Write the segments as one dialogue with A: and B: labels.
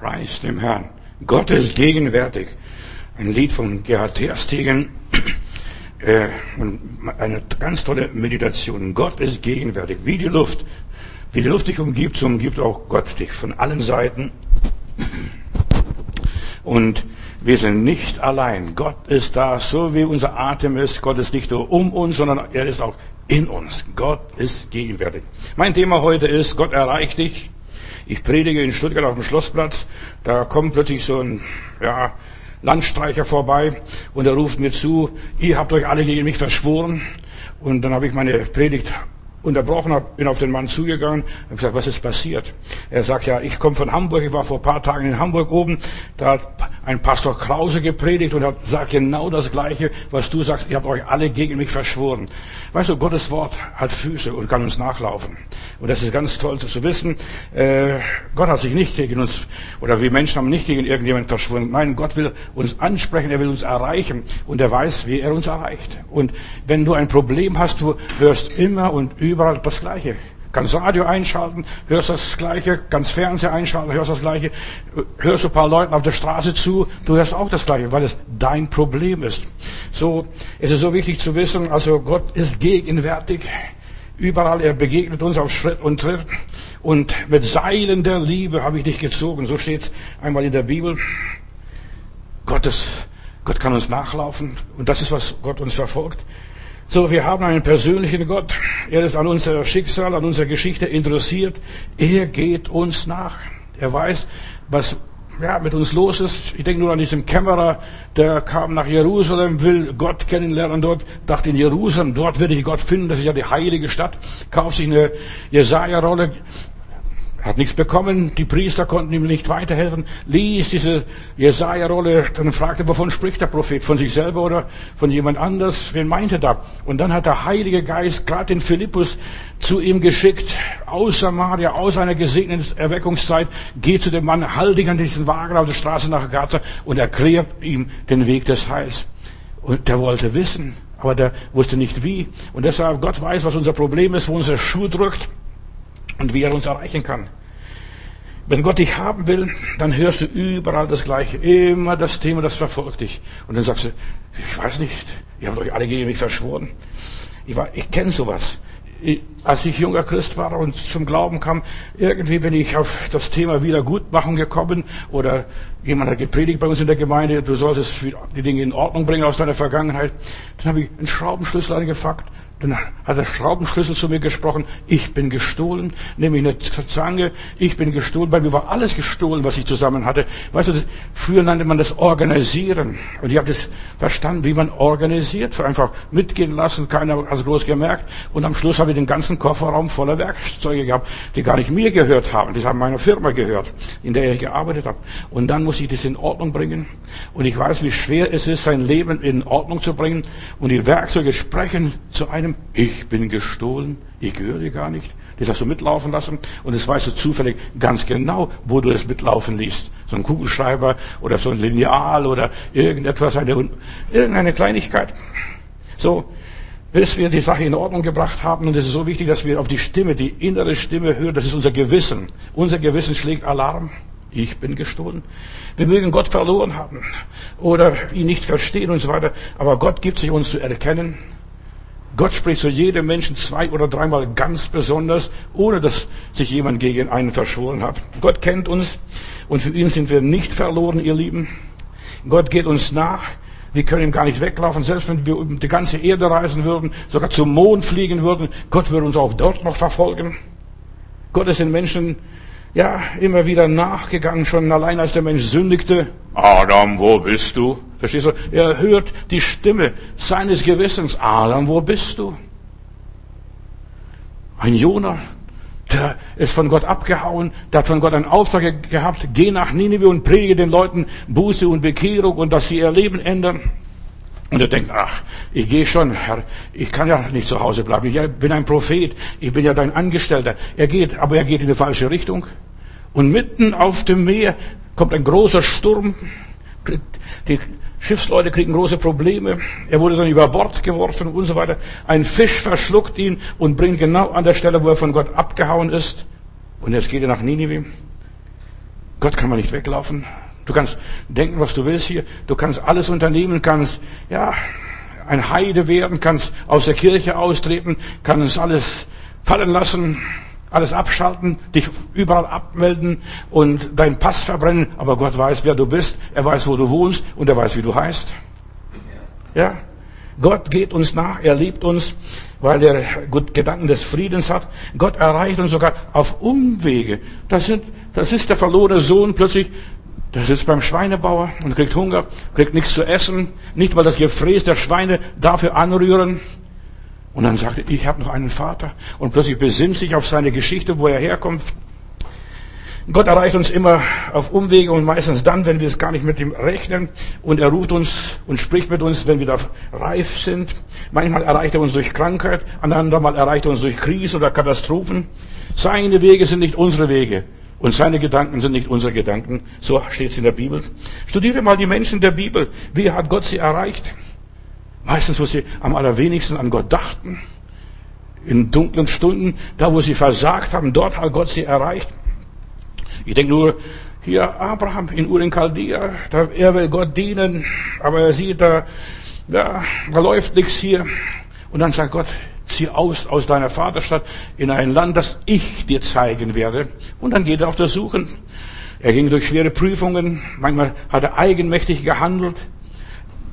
A: Preis dem Herrn. Gott ist gegenwärtig. Ein Lied von Gerhard Terstegen. Äh, eine ganz tolle Meditation. Gott ist gegenwärtig. Wie die Luft. Wie die Luft dich umgibt, so umgibt auch Gott dich von allen Seiten. Und wir sind nicht allein. Gott ist da, so wie unser Atem ist. Gott ist nicht nur um uns, sondern er ist auch in uns. Gott ist gegenwärtig. Mein Thema heute ist, Gott erreicht dich. Ich predige in Stuttgart auf dem Schlossplatz. Da kommt plötzlich so ein, ja, Landstreicher vorbei und er ruft mir zu, ihr habt euch alle gegen mich verschworen. Und dann habe ich meine Predigt unterbrochen habe, bin auf den Mann zugegangen und gesagt, was ist passiert? Er sagt, ja, ich komme von Hamburg, ich war vor paar Tagen in Hamburg oben, da hat ein Pastor Krause gepredigt und hat sagt genau das Gleiche, was du sagst, ihr habt euch alle gegen mich verschworen. Weißt du, Gottes Wort hat Füße und kann uns nachlaufen. Und das ist ganz toll zu wissen. Äh, Gott hat sich nicht gegen uns, oder wir Menschen haben nicht gegen irgendjemanden verschworen. Nein, Gott will uns ansprechen, er will uns erreichen und er weiß, wie er uns erreicht. Und wenn du ein Problem hast, du hörst immer und überall das Gleiche. Kannst Radio einschalten, hörst das Gleiche, kannst Fernseher einschalten, hörst das Gleiche, hörst ein paar Leuten auf der Straße zu, du hörst auch das Gleiche, weil es dein Problem ist. So, es ist so wichtig zu wissen, also Gott ist gegenwärtig, überall, er begegnet uns auf Schritt und Tritt und mit Seilen der Liebe habe ich dich gezogen, so steht einmal in der Bibel. Gottes, Gott kann uns nachlaufen und das ist, was Gott uns verfolgt. So, wir haben einen persönlichen Gott. Er ist an unser Schicksal, an unserer Geschichte interessiert. Er geht uns nach. Er weiß, was ja, mit uns los ist. Ich denke nur an diesen Kämmerer, der kam nach Jerusalem, will Gott kennenlernen dort, dachte in Jerusalem, dort werde ich Gott finden, das ist ja die heilige Stadt, kauft sich eine Jesaja-Rolle, hat nichts bekommen, die Priester konnten ihm nicht weiterhelfen, ließ diese Jesaja-Rolle, dann fragte, wovon spricht der Prophet? Von sich selber oder von jemand anders? Wen meinte da? Und dann hat der Heilige Geist gerade den Philippus zu ihm geschickt, aus Samaria, aus einer gesegneten Erweckungszeit, geht zu dem Mann, halt dich an diesen Wagen auf der Straße nach Gaza und erklärt ihm den Weg des Heils. Und der wollte wissen, aber der wusste nicht wie. Und deshalb, Gott weiß, was unser Problem ist, wo unser Schuh drückt und wie er uns erreichen kann. Wenn Gott dich haben will, dann hörst du überall das Gleiche. Immer das Thema, das verfolgt dich. Und dann sagst du, ich weiß nicht, ihr habt euch alle gegen mich verschworen. Ich, war, ich kenne sowas. Als ich junger Christ war und zum Glauben kam, irgendwie bin ich auf das Thema Wiedergutmachung gekommen oder jemand hat gepredigt bei uns in der Gemeinde, du solltest die Dinge in Ordnung bringen aus deiner Vergangenheit. Dann habe ich einen Schraubenschlüssel angefackt dann hat der Schraubenschlüssel zu mir gesprochen, ich bin gestohlen, nämlich eine Zange, ich bin gestohlen, bei mir war alles gestohlen, was ich zusammen hatte. Weißt du, früher nannte man das Organisieren. Und ich habe das verstanden, wie man organisiert. Einfach mitgehen lassen, keiner hat es groß gemerkt. Und am Schluss habe ich den ganzen Kofferraum voller Werkzeuge gehabt, die gar nicht mir gehört haben. Die haben meiner Firma gehört, in der ich gearbeitet habe. Und dann muss ich das in Ordnung bringen. Und ich weiß, wie schwer es ist, sein Leben in Ordnung zu bringen. Und die Werkzeuge sprechen zu einem einem, ich bin gestohlen, ich gehöre dir gar nicht. Das hast du mitlaufen lassen und das weißt du zufällig ganz genau, wo du es mitlaufen liest. So ein Kugelschreiber oder so ein Lineal oder irgendetwas, eine, irgendeine Kleinigkeit. So, bis wir die Sache in Ordnung gebracht haben, und es ist so wichtig, dass wir auf die Stimme, die innere Stimme hören, das ist unser Gewissen. Unser Gewissen schlägt Alarm. Ich bin gestohlen. Wir mögen Gott verloren haben oder ihn nicht verstehen und so weiter, aber Gott gibt sich uns zu erkennen Gott spricht zu jedem Menschen zwei oder dreimal ganz besonders, ohne dass sich jemand gegen einen verschworen hat. Gott kennt uns und für ihn sind wir nicht verloren, ihr Lieben. Gott geht uns nach. Wir können ihm gar nicht weglaufen, selbst wenn wir um die ganze Erde reisen würden, sogar zum Mond fliegen würden. Gott würde uns auch dort noch verfolgen. Gott ist den Menschen ja, immer wieder nachgegangen, schon allein als der Mensch sündigte. Adam, wo bist du? Verstehst du? Er hört die Stimme seines Gewissens. Adam, wo bist du? Ein Jonah, der ist von Gott abgehauen, der hat von Gott einen Auftrag gehabt, geh nach Ninive und predige den Leuten Buße und Bekehrung und dass sie ihr Leben ändern. Und er denkt, ach, ich gehe schon, Herr, ich kann ja nicht zu Hause bleiben. Ich bin ein Prophet, ich bin ja dein Angestellter. Er geht, aber er geht in die falsche Richtung. Und mitten auf dem Meer kommt ein großer Sturm. Die Schiffsleute kriegen große Probleme. Er wurde dann über Bord geworfen und so weiter. Ein Fisch verschluckt ihn und bringt genau an der Stelle, wo er von Gott abgehauen ist. Und jetzt geht er nach Ninive. Gott kann man nicht weglaufen. Du kannst denken, was du willst hier. Du kannst alles unternehmen, kannst, ja, ein Heide werden, kannst aus der Kirche austreten, kannst alles fallen lassen, alles abschalten, dich überall abmelden und deinen Pass verbrennen. Aber Gott weiß, wer du bist. Er weiß, wo du wohnst und er weiß, wie du heißt. Ja. Gott geht uns nach, er liebt uns, weil er Gedanken des Friedens hat. Gott erreicht uns sogar auf Umwege. Das, sind, das ist der verlorene Sohn plötzlich, der sitzt beim Schweinebauer und kriegt Hunger, kriegt nichts zu essen, nicht weil das Gefräß der Schweine dafür anrühren. Und dann sagt er, ich habe noch einen Vater. Und plötzlich besinnt sich auf seine Geschichte, wo er herkommt. Gott erreicht uns immer auf Umwege und meistens dann, wenn wir es gar nicht mit ihm rechnen. Und er ruft uns und spricht mit uns, wenn wir da reif sind. Manchmal erreicht er uns durch Krankheit, ein andermal erreicht er uns durch Krisen oder Katastrophen. Seine Wege sind nicht unsere Wege. Und seine Gedanken sind nicht unsere Gedanken. So steht es in der Bibel. Studiere mal die Menschen der Bibel. Wie hat Gott sie erreicht? Meistens, wo sie am allerwenigsten an Gott dachten. In dunklen Stunden, da wo sie versagt haben, dort hat Gott sie erreicht. Ich denke nur, hier Abraham in Ur in er will Gott dienen, aber er sieht, da, ja, da läuft nichts hier. Und dann sagt Gott, zieh aus aus deiner Vaterstadt in ein Land, das ich dir zeigen werde. Und dann geht er auf der Suche. Er ging durch schwere Prüfungen. Manchmal hat er eigenmächtig gehandelt.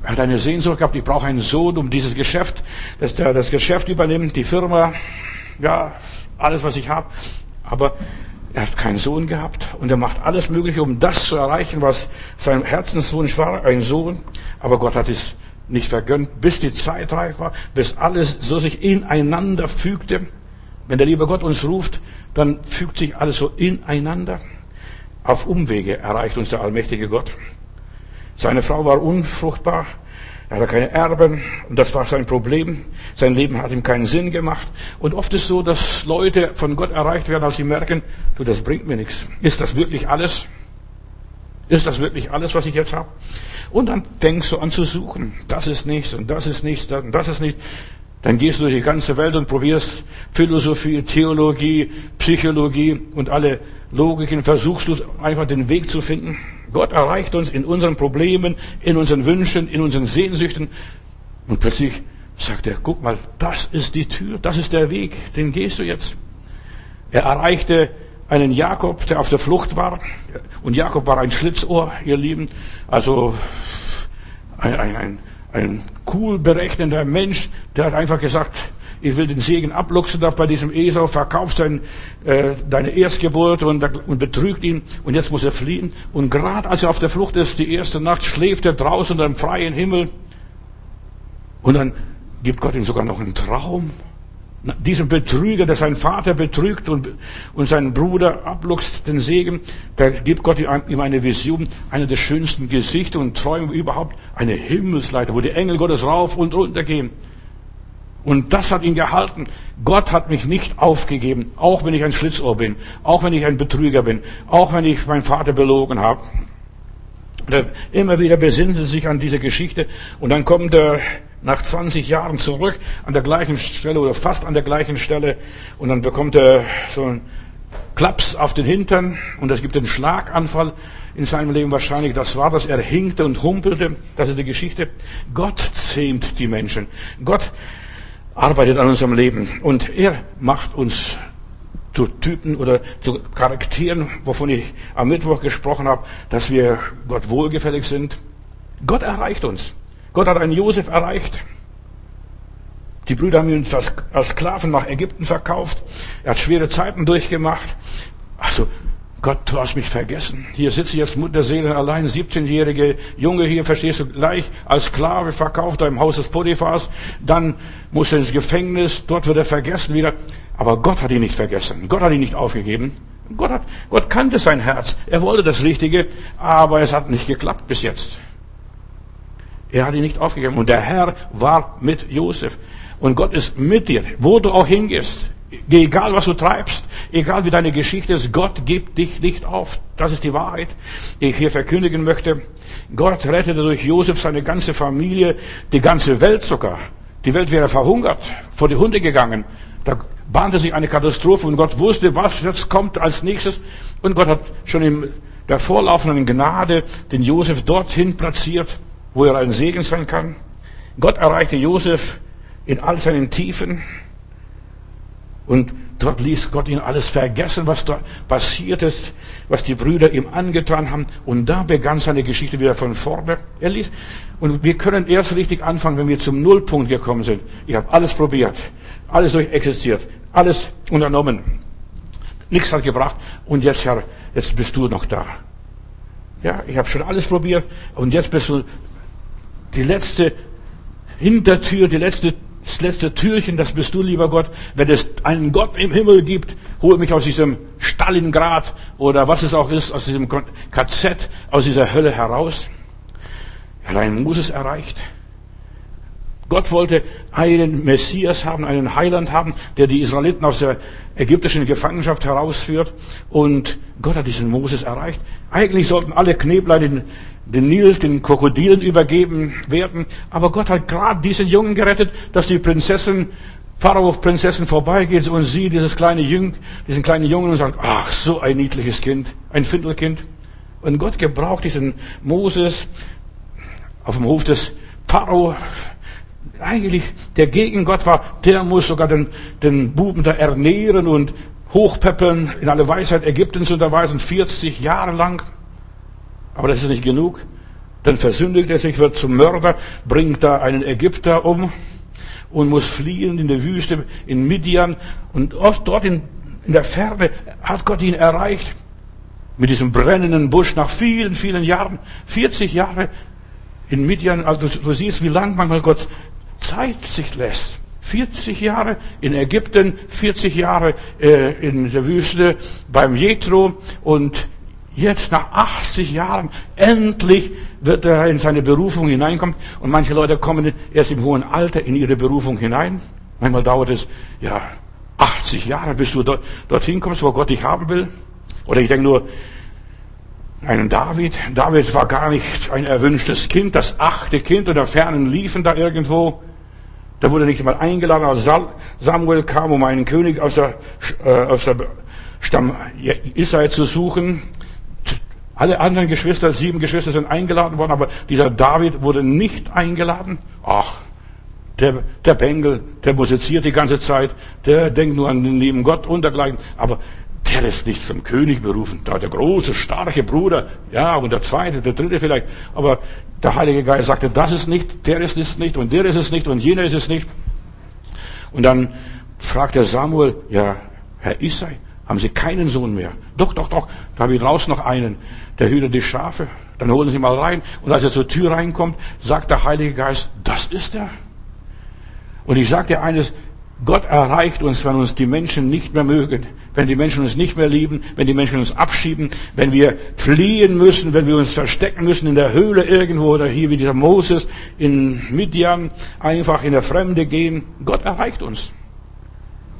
A: Er hat eine Sehnsucht gehabt, ich brauche einen Sohn, um dieses Geschäft, dass der das Geschäft übernimmt, die Firma, ja, alles, was ich habe. Aber er hat keinen Sohn gehabt und er macht alles Mögliche, um das zu erreichen, was sein Herzenswunsch war, ein Sohn. Aber Gott hat es nicht vergönnt, bis die Zeit reif war, bis alles so sich ineinander fügte. Wenn der liebe Gott uns ruft, dann fügt sich alles so ineinander. Auf Umwege erreicht uns der allmächtige Gott. Seine Frau war unfruchtbar, er hatte keine Erben und das war sein Problem. Sein Leben hat ihm keinen Sinn gemacht. Und oft ist so, dass Leute von Gott erreicht werden, als sie merken, du, das bringt mir nichts. Ist das wirklich alles? Ist das wirklich alles, was ich jetzt habe? Und dann fängst du an zu suchen. Das ist nichts und das ist nichts und das ist nicht. Dann gehst du durch die ganze Welt und probierst Philosophie, Theologie, Psychologie und alle Logiken, versuchst du einfach den Weg zu finden. Gott erreicht uns in unseren Problemen, in unseren Wünschen, in unseren Sehnsüchten. Und plötzlich sagt er, guck mal, das ist die Tür, das ist der Weg, den gehst du jetzt. Er erreichte einen Jakob, der auf der Flucht war. Und Jakob war ein Schlitzohr, ihr Lieben. Also ein, ein, ein, cool berechnender Mensch, der hat einfach gesagt, ich will den Segen abluchsen darf bei diesem Esau, verkauft sein, äh, deine Erstgeburt und, und betrügt ihn und jetzt muss er fliehen. Und gerade als er auf der Flucht ist, die erste Nacht, schläft er draußen dem freien Himmel und dann gibt Gott ihm sogar noch einen Traum. Diesem Betrüger, der seinen Vater betrügt und, und seinen Bruder abluchst, den Segen, da gibt Gott ihm eine Vision, eine der schönsten Gesichter und Träume überhaupt, eine Himmelsleiter, wo die Engel Gottes rauf und runter gehen. Und das hat ihn gehalten. Gott hat mich nicht aufgegeben, auch wenn ich ein Schlitzohr bin, auch wenn ich ein Betrüger bin, auch wenn ich meinen Vater belogen habe. Immer wieder besinnt er sich an diese Geschichte und dann kommt er nach 20 Jahren zurück an der gleichen Stelle oder fast an der gleichen Stelle und dann bekommt er so einen Klaps auf den Hintern und es gibt einen Schlaganfall in seinem Leben wahrscheinlich. Das war das. Er hinkte und humpelte. Das ist die Geschichte. Gott zähmt die Menschen. Gott arbeitet an unserem Leben. Und er macht uns zu Typen oder zu Charakteren, wovon ich am Mittwoch gesprochen habe, dass wir Gott wohlgefällig sind. Gott erreicht uns. Gott hat einen Josef erreicht. Die Brüder haben ihn als Sklaven nach Ägypten verkauft. Er hat schwere Zeiten durchgemacht. Also Gott, du hast mich vergessen. Hier sitze ich jetzt Mutterseelen allein, 17-jährige Junge hier, verstehst du, gleich als Sklave verkauft er im Haus des Potiphars. Dann muss er ins Gefängnis, dort wird er vergessen wieder. Aber Gott hat ihn nicht vergessen. Gott hat ihn nicht aufgegeben. Gott, hat, Gott kannte sein Herz. Er wollte das Richtige, aber es hat nicht geklappt bis jetzt. Er hat ihn nicht aufgegeben. Und der Herr war mit Josef. Und Gott ist mit dir, wo du auch hingehst. Egal was du treibst, egal wie deine Geschichte ist, Gott gibt dich nicht auf. Das ist die Wahrheit, die ich hier verkündigen möchte. Gott rettete durch Josef seine ganze Familie, die ganze Welt sogar. Die Welt wäre verhungert, vor die Hunde gegangen. Da bahnte sich eine Katastrophe und Gott wusste, was jetzt kommt als nächstes. Und Gott hat schon im der vorlaufenden Gnade den Josef dorthin platziert, wo er ein Segen sein kann. Gott erreichte Josef in all seinen Tiefen. Und dort ließ Gott ihn alles vergessen, was da passiert ist, was die Brüder ihm angetan haben. Und da begann seine Geschichte wieder von vorne. Er ließ, und wir können erst richtig anfangen, wenn wir zum Nullpunkt gekommen sind. Ich habe alles probiert, alles durchexistiert, alles unternommen. Nichts hat gebracht. Und jetzt, Herr, jetzt bist du noch da. Ja, ich habe schon alles probiert. Und jetzt bist du die letzte Hintertür, die letzte das letzte Türchen, das bist du, lieber Gott. Wenn es einen Gott im Himmel gibt, hol mich aus diesem Stalingrad oder was es auch ist, aus diesem KZ, aus dieser Hölle heraus. Allein Moses erreicht. Gott wollte einen Messias haben, einen Heiland haben, der die Israeliten aus der ägyptischen Gefangenschaft herausführt. Und Gott hat diesen Moses erreicht. Eigentlich sollten alle Kneblein den, den Nil den Krokodilen übergeben werden. Aber Gott hat gerade diesen Jungen gerettet, dass die Prinzessin, Pharao-Prinzessin vorbeigeht und sie dieses kleine Jüng, diesen kleinen Jungen und sagt, ach, so ein niedliches Kind, ein Findelkind. Und Gott gebraucht diesen Moses auf dem Hof des Pharao eigentlich der gegen Gott war, der muss sogar den, den Buben da ernähren und hochpeppeln, in alle Weisheit Ägyptens unterweisen, 40 Jahre lang. Aber das ist nicht genug. Dann versündigt er sich, wird zum Mörder, bringt da einen Ägypter um und muss fliehen in der Wüste, in Midian. Und oft dort in, in der Ferne hat Gott ihn erreicht. Mit diesem brennenden Busch nach vielen, vielen Jahren. 40 Jahre in Midian. Also du, du siehst, wie lang manchmal Gott Zeit sich lässt. 40 Jahre in Ägypten, 40 Jahre äh, in der Wüste beim Jethro und jetzt nach 80 Jahren endlich wird er in seine Berufung hineinkommen und manche Leute kommen erst im hohen Alter in ihre Berufung hinein. Manchmal dauert es ja 80 Jahre, bis du dort, dorthin kommst, wo Gott dich haben will. Oder ich denke nur einen David. David war gar nicht ein erwünschtes Kind, das achte Kind oder fernen liefen da irgendwo. Da wurde nicht mal eingeladen, als Samuel kam, um einen König aus der, äh, aus der Stamm Israel zu suchen. Alle anderen Geschwister, sieben Geschwister sind eingeladen worden, aber dieser David wurde nicht eingeladen. Ach, der, der Bengel, der musiziert die ganze Zeit, der denkt nur an den lieben Gott und dergleichen. Aber der ist nicht zum König berufen. Da der große, starke Bruder, ja, und der zweite, der dritte vielleicht. Aber der Heilige Geist sagte, das ist nicht, der ist es nicht und der ist es nicht und jener ist es nicht. Und dann fragt der Samuel, ja, Herr Isai, haben Sie keinen Sohn mehr? Doch, doch, doch, da habe ich draußen noch einen, der hütet die Schafe. Dann holen Sie mal rein. Und als er zur Tür reinkommt, sagt der Heilige Geist, das ist er. Und ich sage dir eines, Gott erreicht uns, wenn uns die Menschen nicht mehr mögen, wenn die Menschen uns nicht mehr lieben, wenn die Menschen uns abschieben, wenn wir fliehen müssen, wenn wir uns verstecken müssen in der Höhle irgendwo oder hier wie dieser Moses in Midian einfach in der Fremde gehen. Gott erreicht uns.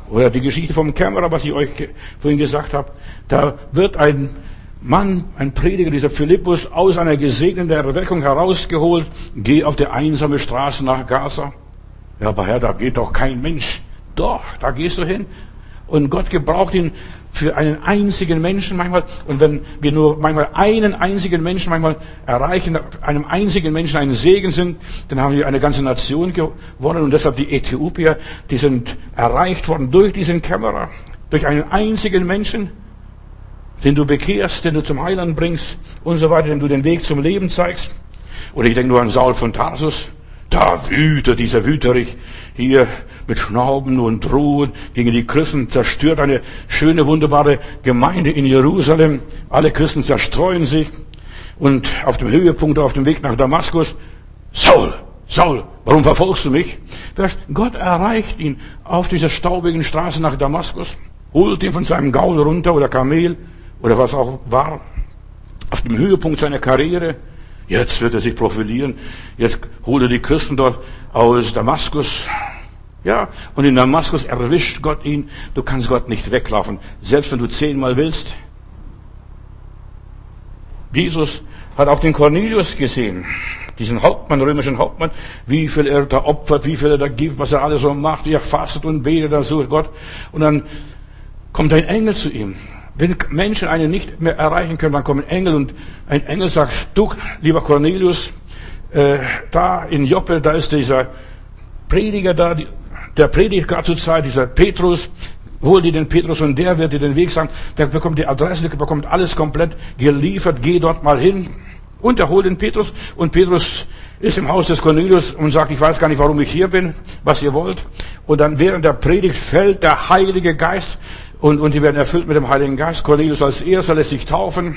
A: Oder die Geschichte vom Kämmerer, was ich euch vorhin gesagt habe. Da wird ein Mann, ein Prediger, dieser Philippus, aus einer gesegneten Erweckung herausgeholt, geh auf die einsame Straße nach Gaza. Ja, aber Herr, da geht doch kein Mensch. Doch, da gehst du hin. Und Gott gebraucht ihn für einen einzigen Menschen manchmal. Und wenn wir nur manchmal einen einzigen Menschen manchmal erreichen, einem einzigen Menschen einen Segen sind, dann haben wir eine ganze Nation gewonnen. Und deshalb die Äthiopier, die sind erreicht worden durch diesen Kämmerer. Durch einen einzigen Menschen, den du bekehrst, den du zum Heiland bringst und so weiter, den du den Weg zum Leben zeigst. Oder ich denke nur an Saul von Tarsus. Da wütet dieser Wüterich hier mit Schnauben und Drohen gegen die Christen, zerstört eine schöne, wunderbare Gemeinde in Jerusalem. Alle Christen zerstreuen sich. Und auf dem Höhepunkt, auf dem Weg nach Damaskus, Saul, Saul, warum verfolgst du mich? Gott erreicht ihn auf dieser staubigen Straße nach Damaskus, holt ihn von seinem Gaul runter oder Kamel oder was auch war. Auf dem Höhepunkt seiner Karriere, Jetzt wird er sich profilieren. Jetzt holt er die Christen dort aus Damaskus. Ja, und in Damaskus erwischt Gott ihn. Du kannst Gott nicht weglaufen, selbst wenn du zehnmal willst. Jesus hat auch den Cornelius gesehen, diesen Hauptmann, römischen Hauptmann, wie viel er da opfert, wie viel er da gibt, was er alles so macht. Er fastet und betet, dann sucht Gott. Und dann kommt ein Engel zu ihm. Wenn Menschen einen nicht mehr erreichen können, dann kommen Engel und ein Engel sagt, du, lieber Cornelius, äh, da in Joppe, da ist dieser Prediger da, der predigt gerade zur Zeit, dieser Petrus, hol dir den Petrus und der wird dir den Weg sagen, der bekommt die Adresse, der bekommt alles komplett geliefert, geh dort mal hin. Und er holt den Petrus und Petrus ist im Haus des Cornelius und sagt, ich weiß gar nicht, warum ich hier bin, was ihr wollt. Und dann während der Predigt fällt der Heilige Geist und, und die werden erfüllt mit dem Heiligen Geist. Cornelius als erster lässt sich taufen,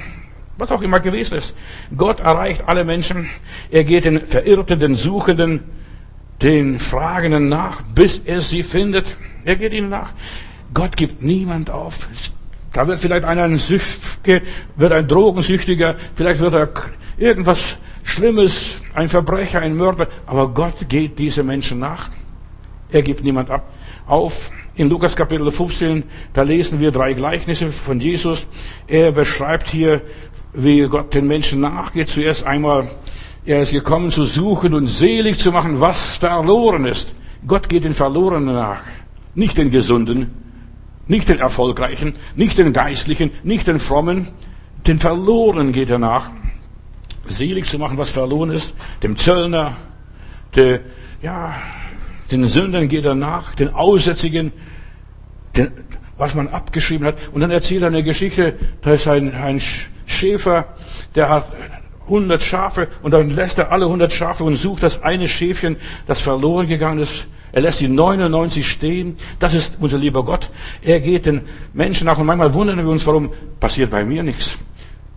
A: was auch immer gewesen ist. Gott erreicht alle Menschen. Er geht den Verirrten, den Suchenden, den Fragenden nach, bis er sie findet. Er geht ihnen nach. Gott gibt niemand auf. Da wird vielleicht einer ein Süchtige, wird ein Drogensüchtiger, vielleicht wird er irgendwas Schlimmes, ein Verbrecher, ein Mörder. Aber Gott geht diese Menschen nach. Er gibt niemand ab, auf. In Lukas Kapitel 15, da lesen wir drei Gleichnisse von Jesus. Er beschreibt hier, wie Gott den Menschen nachgeht. Zuerst einmal, er ist gekommen zu suchen und selig zu machen, was verloren ist. Gott geht den Verlorenen nach, nicht den Gesunden, nicht den Erfolgreichen, nicht den Geistlichen, nicht den Frommen, den Verlorenen geht er nach. Selig zu machen, was verloren ist, dem Zöllner, der, ja, den Sündern geht er nach, den Aussätzigen, den, was man abgeschrieben hat. Und dann erzählt er eine Geschichte, da ist ein, ein Schäfer, der hat 100 Schafe und dann lässt er alle 100 Schafe und sucht das eine Schäfchen, das verloren gegangen ist. Er lässt die 99 stehen. Das ist unser lieber Gott. Er geht den Menschen nach und manchmal wundern wir uns, warum passiert bei mir nichts.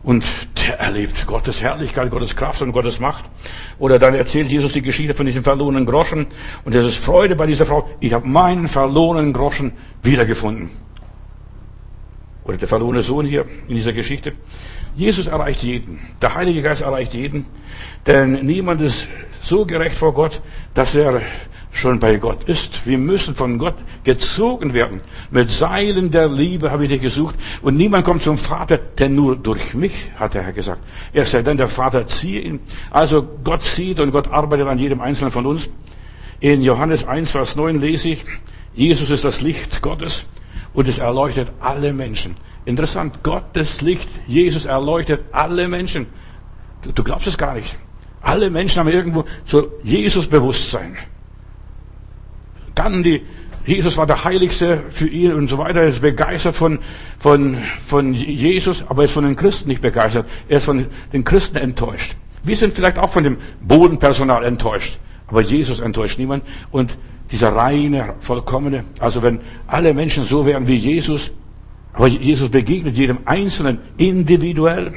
A: Und der erlebt Gottes Herrlichkeit, Gottes Kraft und Gottes Macht. Oder dann erzählt Jesus die Geschichte von diesem verlorenen Groschen. Und es ist Freude bei dieser Frau. Ich habe meinen verlorenen Groschen wiedergefunden. Oder der verlorene Sohn hier in dieser Geschichte. Jesus erreicht jeden. Der Heilige Geist erreicht jeden. Denn niemand ist so gerecht vor Gott, dass er schon bei Gott ist. Wir müssen von Gott gezogen werden. Mit Seilen der Liebe habe ich dich gesucht. Und niemand kommt zum Vater, denn nur durch mich, hat der Herr gesagt. Er sei denn, der Vater ziehe ihn. Also Gott zieht und Gott arbeitet an jedem Einzelnen von uns. In Johannes 1, Vers 9 lese ich, Jesus ist das Licht Gottes und es erleuchtet alle Menschen. Interessant, Gottes Licht, Jesus erleuchtet alle Menschen. Du, du glaubst es gar nicht. Alle Menschen haben irgendwo so Jesus-Bewusstsein. Gandhi, Jesus war der Heiligste für ihn und so weiter. Er ist begeistert von, von, von Jesus, aber er ist von den Christen nicht begeistert. Er ist von den Christen enttäuscht. Wir sind vielleicht auch von dem Bodenpersonal enttäuscht. Aber Jesus enttäuscht niemand. Und dieser reine, vollkommene, also wenn alle Menschen so wären wie Jesus, aber Jesus begegnet jedem Einzelnen individuell.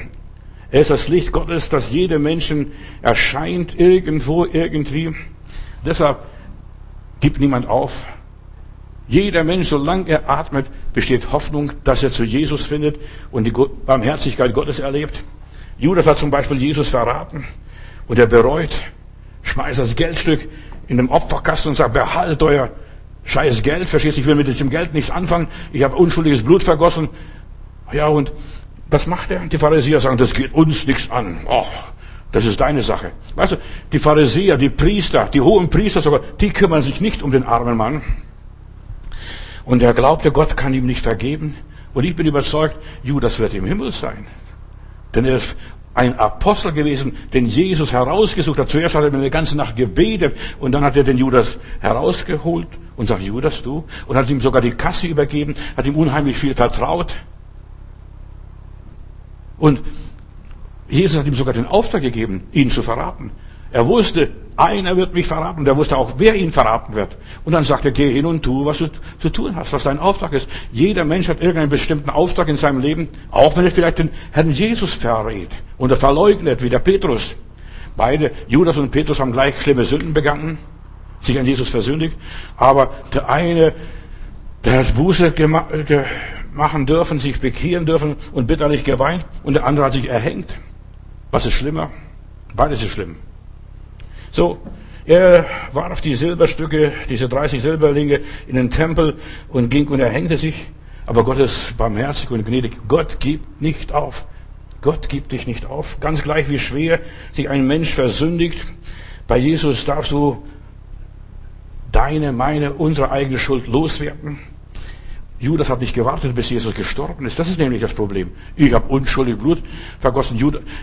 A: Er ist das Licht Gottes, das jedem Menschen erscheint, irgendwo, irgendwie. Deshalb gibt niemand auf. Jeder Mensch, solange er atmet, besteht Hoffnung, dass er zu Jesus findet und die Barmherzigkeit Gottes erlebt. Judas hat zum Beispiel Jesus verraten und er bereut, schmeißt das Geldstück in den Opferkasten und sagt, behalt euer scheiß Geld, verstehst du, ich will mit diesem Geld nichts anfangen, ich habe unschuldiges Blut vergossen. Ja, und was macht er? Die Pharisäer sagen, das geht uns nichts an. Ach, das ist deine Sache. Weißt du, die Pharisäer, die Priester, die hohen Priester sogar, die kümmern sich nicht um den armen Mann. Und er glaubte, Gott kann ihm nicht vergeben. Und ich bin überzeugt, Judas wird im Himmel sein. Denn er ist ein Apostel gewesen, den Jesus herausgesucht hat. Zuerst hat er eine ganze Nacht gebetet und dann hat er den Judas herausgeholt und sagt, Judas, du? Und hat ihm sogar die Kasse übergeben, hat ihm unheimlich viel vertraut. Und Jesus hat ihm sogar den Auftrag gegeben, ihn zu verraten. Er wusste, einer wird mich verraten. Der wusste auch, wer ihn verraten wird. Und dann sagt er, geh hin und tu, was du zu tun hast, was dein Auftrag ist. Jeder Mensch hat irgendeinen bestimmten Auftrag in seinem Leben, auch wenn er vielleicht den Herrn Jesus verrät und er verleugnet, wie der Petrus. Beide, Judas und Petrus, haben gleich schlimme Sünden begangen, sich an Jesus versündigt. Aber der eine, der hat Buße machen dürfen, sich bekehren dürfen und bitterlich geweint. Und der andere hat sich erhängt. Was ist schlimmer? Beides ist schlimm. So, er warf die Silberstücke, diese 30 Silberlinge in den Tempel und ging und er hängte sich. Aber Gott ist barmherzig und gnädig. Gott gibt nicht auf. Gott gibt dich nicht auf. Ganz gleich wie schwer sich ein Mensch versündigt. Bei Jesus darfst du deine, meine, unsere eigene Schuld loswerden. Judas hat nicht gewartet, bis Jesus gestorben ist. Das ist nämlich das Problem. Ich habe unschuldig Blut vergossen.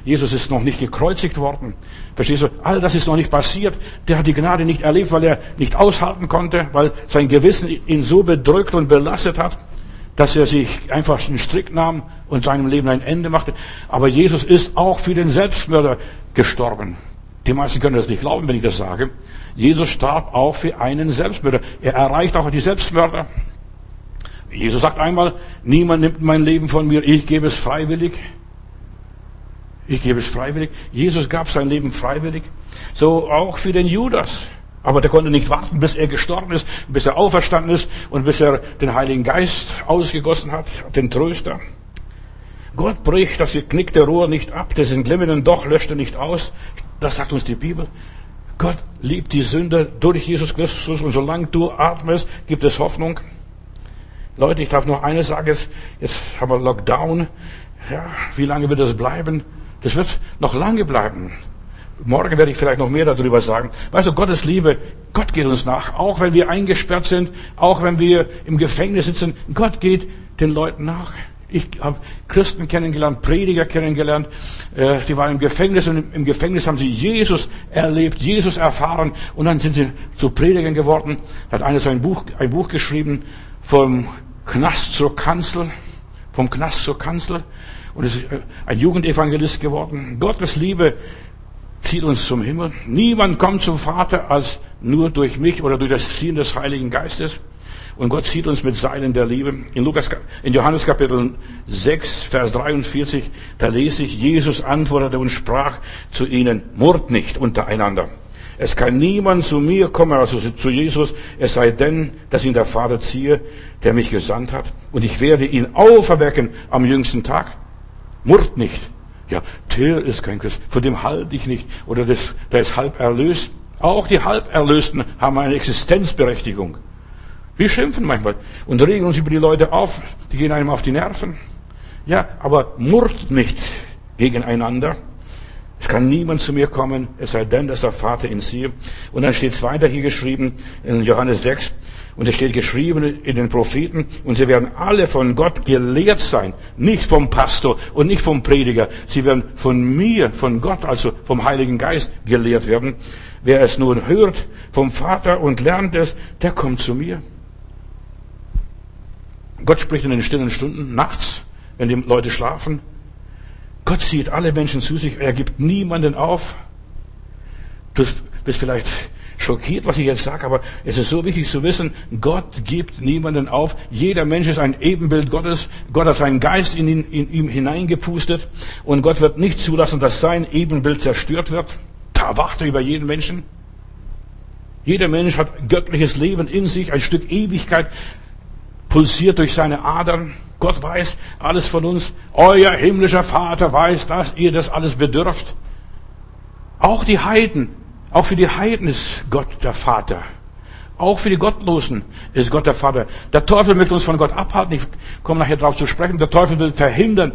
A: Jesus ist noch nicht gekreuzigt worden. Verstehst du? All das ist noch nicht passiert. Der hat die Gnade nicht erlebt, weil er nicht aushalten konnte, weil sein Gewissen ihn so bedrückt und belastet hat, dass er sich einfach einen Strick nahm und seinem Leben ein Ende machte. Aber Jesus ist auch für den Selbstmörder gestorben. Die meisten können das nicht glauben, wenn ich das sage. Jesus starb auch für einen Selbstmörder. Er erreicht auch die Selbstmörder. Jesus sagt einmal, niemand nimmt mein Leben von mir, ich gebe es freiwillig. Ich gebe es freiwillig. Jesus gab sein Leben freiwillig. So auch für den Judas. Aber der konnte nicht warten, bis er gestorben ist, bis er auferstanden ist und bis er den Heiligen Geist ausgegossen hat, den Tröster. Gott bricht das geknickte Rohr nicht ab, das entglimmenden Doch löscht er nicht aus. Das sagt uns die Bibel. Gott liebt die Sünder durch Jesus Christus und solange du atmest, gibt es Hoffnung. Leute, ich darf noch eines sagen, jetzt, jetzt haben wir Lockdown. Ja, wie lange wird das bleiben? Das wird noch lange bleiben. Morgen werde ich vielleicht noch mehr darüber sagen. Weißt du, Gottes Liebe, Gott geht uns nach. Auch wenn wir eingesperrt sind, auch wenn wir im Gefängnis sitzen, Gott geht den Leuten nach. Ich habe Christen kennengelernt, Prediger kennengelernt, äh, die waren im Gefängnis und im Gefängnis haben sie Jesus erlebt, Jesus erfahren und dann sind sie zu Predigern geworden. Da hat einer so ein Buch, ein Buch geschrieben, vom Knast zur Kanzel, vom Knast zur Kanzel und ist äh, ein Jugendevangelist geworden. Gottes Liebe zieht uns zum Himmel. Niemand kommt zum Vater als nur durch mich oder durch das Ziehen des Heiligen Geistes. Und Gott zieht uns mit Seilen der Liebe. In Lukas, in Johannes Kapitel 6, Vers 43, da lese ich, Jesus antwortete und sprach zu ihnen, murrt nicht untereinander. Es kann niemand zu mir kommen, also zu Jesus, es sei denn, dass ihn der Vater ziehe, der mich gesandt hat. Und ich werde ihn auferwecken am jüngsten Tag. Murrt nicht. Ja, Till ist kein Christ. Von dem halte ich nicht. Oder das, der ist halb erlöst. Auch die Halberlösten haben eine Existenzberechtigung. Wir schimpfen manchmal und regen uns über die Leute auf. Die gehen einem auf die Nerven. Ja, aber murrt nicht gegeneinander. Es kann niemand zu mir kommen, es sei denn, dass der Vater ihn sieht. Und dann steht es weiter hier geschrieben in Johannes 6. Und es steht geschrieben in den Propheten, und sie werden alle von Gott gelehrt sein, nicht vom Pastor und nicht vom Prediger. Sie werden von mir, von Gott, also vom Heiligen Geist gelehrt werden. Wer es nun hört vom Vater und lernt es, der kommt zu mir. Gott spricht in den stillen Stunden, nachts, wenn die Leute schlafen. Gott zieht alle Menschen zu sich, er gibt niemanden auf. Du bist vielleicht schockiert, was ich jetzt sage, aber es ist so wichtig zu wissen, Gott gibt niemanden auf. Jeder Mensch ist ein Ebenbild Gottes. Gott hat seinen Geist in, ihn, in ihm hineingepustet und Gott wird nicht zulassen, dass sein Ebenbild zerstört wird. Da wacht er über jeden Menschen. Jeder Mensch hat göttliches Leben in sich, ein Stück Ewigkeit pulsiert durch seine Adern. Gott weiß alles von uns. Euer himmlischer Vater weiß, dass ihr das alles bedürft. Auch die Heiden, auch für die Heiden ist Gott der Vater. Auch für die Gottlosen ist Gott der Vater. Der Teufel möchte uns von Gott abhalten. Ich komme nachher darauf zu sprechen. Der Teufel will verhindern,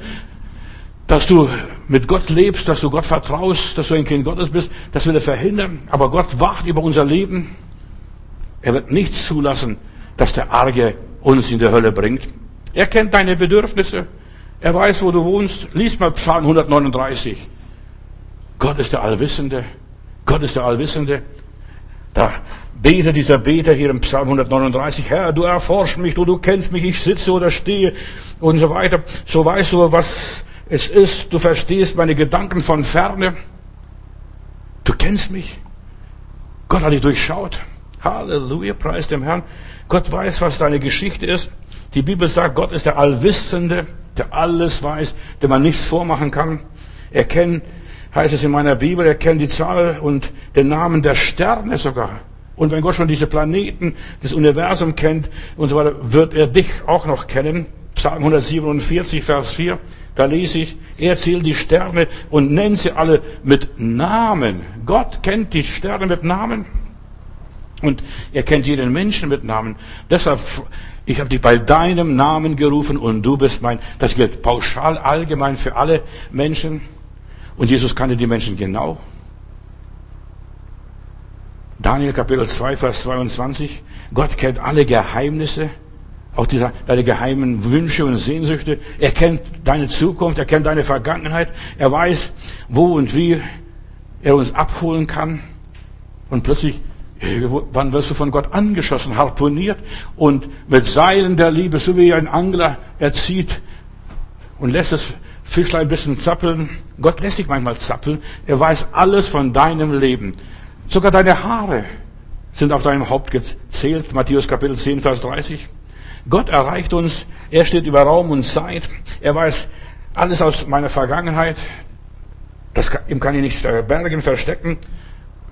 A: dass du mit Gott lebst, dass du Gott vertraust, dass du ein Kind Gottes bist. Das will er verhindern. Aber Gott wacht über unser Leben. Er wird nichts zulassen, dass der Arge uns in die Hölle bringt. Er kennt deine Bedürfnisse. Er weiß, wo du wohnst. Lies mal Psalm 139. Gott ist der Allwissende. Gott ist der Allwissende. Da betet dieser Beter hier im Psalm 139, Herr, du erforschst mich, du, du kennst mich, ich sitze oder stehe und so weiter. So weißt du, was es ist. Du verstehst meine Gedanken von ferne. Du kennst mich. Gott hat dich durchschaut. Halleluja, preis dem Herrn. Gott weiß, was deine Geschichte ist. Die Bibel sagt, Gott ist der Allwissende, der alles weiß, der man nichts vormachen kann. Er kennt, heißt es in meiner Bibel, er kennt die Zahl und den Namen der Sterne sogar. Und wenn Gott schon diese Planeten, das Universum kennt und so weiter, wird er dich auch noch kennen. Psalm 147, Vers 4, da lese ich, er zählt die Sterne und nennt sie alle mit Namen. Gott kennt die Sterne mit Namen. Und er kennt jeden Menschen mit Namen. Deshalb, ich habe dich bei deinem Namen gerufen und du bist mein. Das gilt pauschal, allgemein für alle Menschen. Und Jesus kannte die Menschen genau. Daniel Kapitel 2, Vers 22. Gott kennt alle Geheimnisse. auch diese, deine geheimen Wünsche und Sehnsüchte. Er kennt deine Zukunft, er kennt deine Vergangenheit. Er weiß, wo und wie er uns abholen kann. Und plötzlich, wann wirst du von Gott angeschossen, harponiert und mit Seilen der Liebe, so wie ein Angler erzieht und lässt das Fischlein ein bisschen zappeln. Gott lässt dich manchmal zappeln. Er weiß alles von deinem Leben. Sogar deine Haare sind auf deinem Haupt gezählt. Matthäus Kapitel 10, Vers 30. Gott erreicht uns. Er steht über Raum und Zeit. Er weiß alles aus meiner Vergangenheit. Das kann, ihm kann ich nicht verbergen, verstecken.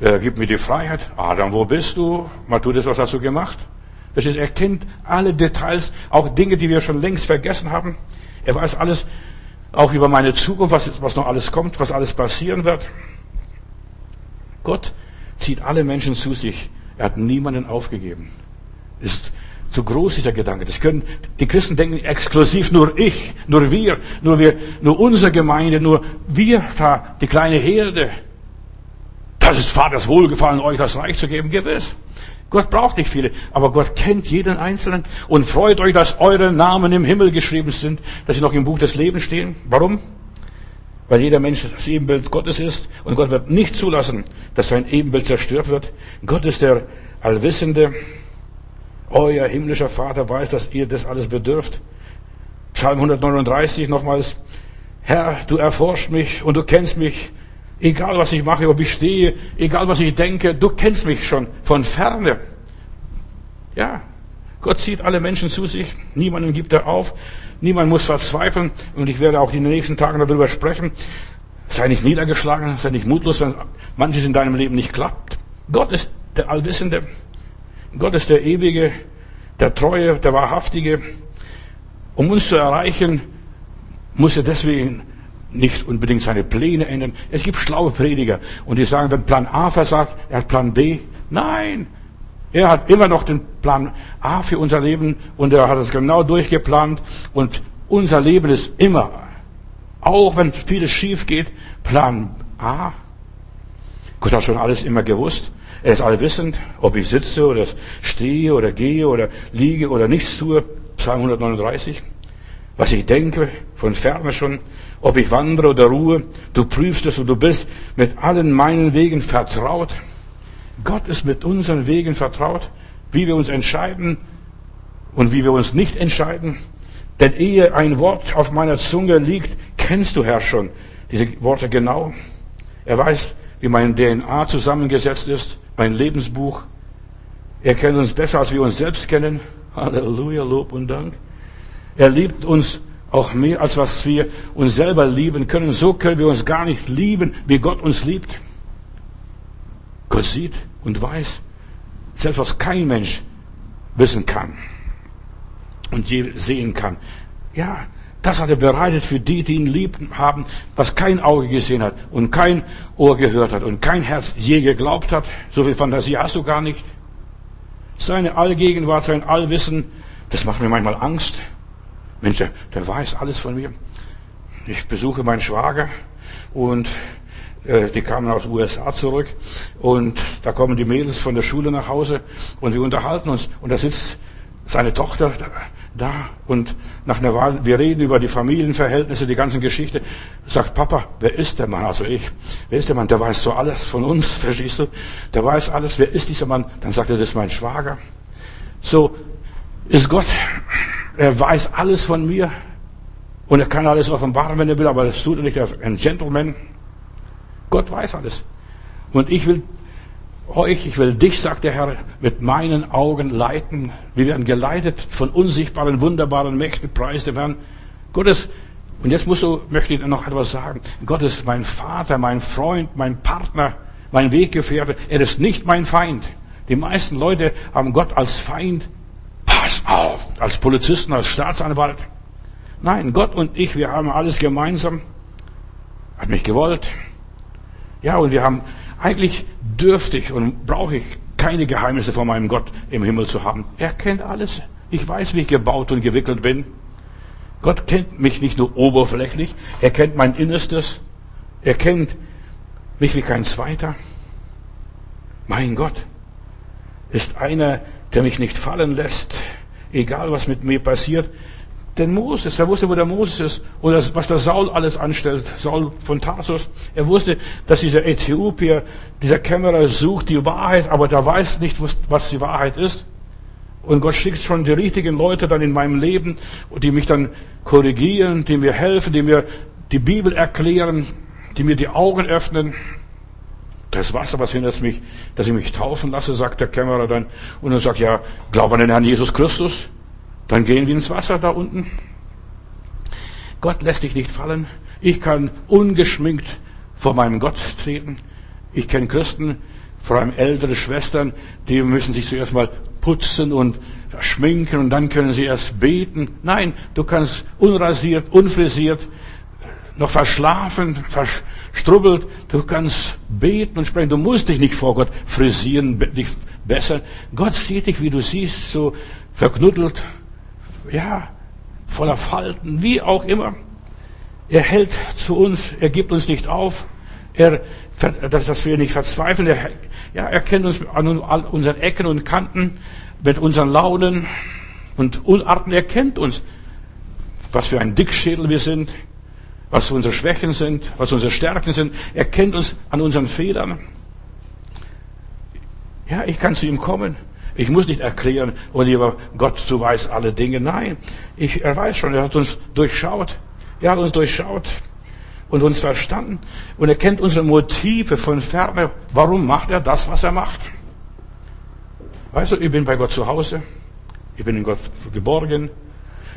A: Er gibt mir die Freiheit. Adam, wo bist du? Mal tu das, was hast du gemacht? Das ist, er kennt alle Details, auch Dinge, die wir schon längst vergessen haben. Er weiß alles, auch über meine Zukunft, was, was noch alles kommt, was alles passieren wird. Gott zieht alle Menschen zu sich. Er hat niemanden aufgegeben. Ist zu groß dieser Gedanke. Das können, die Christen denken exklusiv nur ich, nur wir, nur wir, nur unsere Gemeinde, nur wir, die kleine Herde. Das ist Vaters Wohlgefallen, euch das Reich zu geben, gewiss. Gott braucht nicht viele, aber Gott kennt jeden Einzelnen und freut euch, dass eure Namen im Himmel geschrieben sind, dass sie noch im Buch des Lebens stehen. Warum? Weil jeder Mensch das Ebenbild Gottes ist und Gott wird nicht zulassen, dass sein Ebenbild zerstört wird. Gott ist der Allwissende. Euer himmlischer Vater weiß, dass ihr das alles bedürft. Psalm 139 nochmals. Herr, du erforscht mich und du kennst mich Egal was ich mache, ob ich stehe, egal was ich denke, du kennst mich schon von ferne. Ja, Gott zieht alle Menschen zu sich, niemanden gibt er auf, niemand muss verzweifeln und ich werde auch in den nächsten Tagen darüber sprechen. Sei nicht niedergeschlagen, sei nicht mutlos, wenn manches in deinem Leben nicht klappt. Gott ist der Allwissende, Gott ist der Ewige, der Treue, der Wahrhaftige. Um uns zu erreichen, muss er deswegen nicht unbedingt seine Pläne ändern. Es gibt schlaue Prediger und die sagen, wenn Plan A versagt, er hat Plan B. Nein, er hat immer noch den Plan A für unser Leben und er hat es genau durchgeplant und unser Leben ist immer, auch wenn vieles schief geht, Plan A. Gott hat schon alles immer gewusst. Er ist allwissend, ob ich sitze oder stehe oder gehe oder liege oder nichts tue. Psalm 139. Was ich denke, von ferne schon, ob ich wandere oder ruhe, du prüfst es und du bist mit allen meinen Wegen vertraut. Gott ist mit unseren Wegen vertraut, wie wir uns entscheiden und wie wir uns nicht entscheiden. Denn ehe ein Wort auf meiner Zunge liegt, kennst du Herr schon diese Worte genau. Er weiß, wie mein DNA zusammengesetzt ist, mein Lebensbuch. Er kennt uns besser, als wir uns selbst kennen. Halleluja, Lob und Dank. Er liebt uns auch mehr, als was wir uns selber lieben können. So können wir uns gar nicht lieben, wie Gott uns liebt. Gott sieht und weiß, selbst was kein Mensch wissen kann und je sehen kann. Ja, das hat er bereitet für die, die ihn lieb haben, was kein Auge gesehen hat und kein Ohr gehört hat und kein Herz je geglaubt hat. So viel Fantasie hast du gar nicht. Seine Allgegenwart, sein Allwissen, das macht mir manchmal Angst. Mensch, der, der weiß alles von mir. Ich besuche meinen Schwager und äh, die kamen aus den USA zurück und da kommen die Mädels von der Schule nach Hause und wir unterhalten uns und da sitzt seine Tochter da und nach einer Wahl, wir reden über die Familienverhältnisse, die ganze Geschichte, sagt Papa, wer ist der Mann? Also ich, wer ist der Mann? Der weiß so alles von uns, verstehst du? Der weiß alles, wer ist dieser Mann? Dann sagt er, das ist mein Schwager. So ist Gott er weiß alles von mir und er kann alles offenbaren, wenn er will, aber das tut er nicht. Er ist ein Gentleman. Gott weiß alles. Und ich will euch, ich will dich, sagt der Herr, mit meinen Augen leiten. Wir werden geleitet von unsichtbaren, wunderbaren Mächten, preis dem Herrn. Gottes, und jetzt musst du, möchte ich noch etwas sagen. Gott ist mein Vater, mein Freund, mein Partner, mein Weggefährte. Er ist nicht mein Feind. Die meisten Leute haben Gott als Feind Pass auf, als Polizisten, als Staatsanwalt. Nein, Gott und ich, wir haben alles gemeinsam. Hat mich gewollt. Ja, und wir haben, eigentlich dürfte ich und brauche ich keine Geheimnisse von meinem Gott im Himmel zu haben. Er kennt alles. Ich weiß, wie ich gebaut und gewickelt bin. Gott kennt mich nicht nur oberflächlich, er kennt mein Innerstes. Er kennt mich wie kein Zweiter. Mein Gott ist einer, der mich nicht fallen lässt egal was mit mir passiert. Denn Moses, er wusste, wo der Moses ist das, was der Saul alles anstellt, Saul von Tarsus. Er wusste, dass dieser Äthiopier, dieser Kämmerer sucht die Wahrheit, aber der weiß nicht, was die Wahrheit ist. Und Gott schickt schon die richtigen Leute dann in meinem Leben, die mich dann korrigieren, die mir helfen, die mir die Bibel erklären, die mir die Augen öffnen. Das Wasser, was hindert mich, dass ich mich taufen lasse, sagt der Kämmerer dann. Und er sagt, ja, glaub an den Herrn Jesus Christus. Dann gehen wir ins Wasser da unten. Gott lässt dich nicht fallen. Ich kann ungeschminkt vor meinem Gott treten. Ich kenne Christen, vor allem ältere Schwestern, die müssen sich zuerst mal putzen und schminken und dann können sie erst beten. Nein, du kannst unrasiert, unfrisiert, noch verschlafen, verstrubbelt, du kannst beten und sprechen. Du musst dich nicht vor Gott frisieren, dich bessern. Gott sieht dich, wie du siehst, so verknuddelt, ja, voller Falten, wie auch immer. Er hält zu uns, er gibt uns nicht auf, er, dass wir nicht verzweifeln. Er, ja, er kennt uns an unseren Ecken und Kanten, mit unseren Launen und Unarten. Er kennt uns, was für ein Dickschädel wir sind, was unsere Schwächen sind, was unsere Stärken sind. Er kennt uns an unseren Fehlern. Ja, ich kann zu ihm kommen. Ich muss nicht erklären, oh lieber Gott, du weißt alle Dinge. Nein, ich, er weiß schon, er hat uns durchschaut. Er hat uns durchschaut und uns verstanden. Und er kennt unsere Motive von ferne. Warum macht er das, was er macht? Weißt du, ich bin bei Gott zu Hause. Ich bin in Gott geborgen.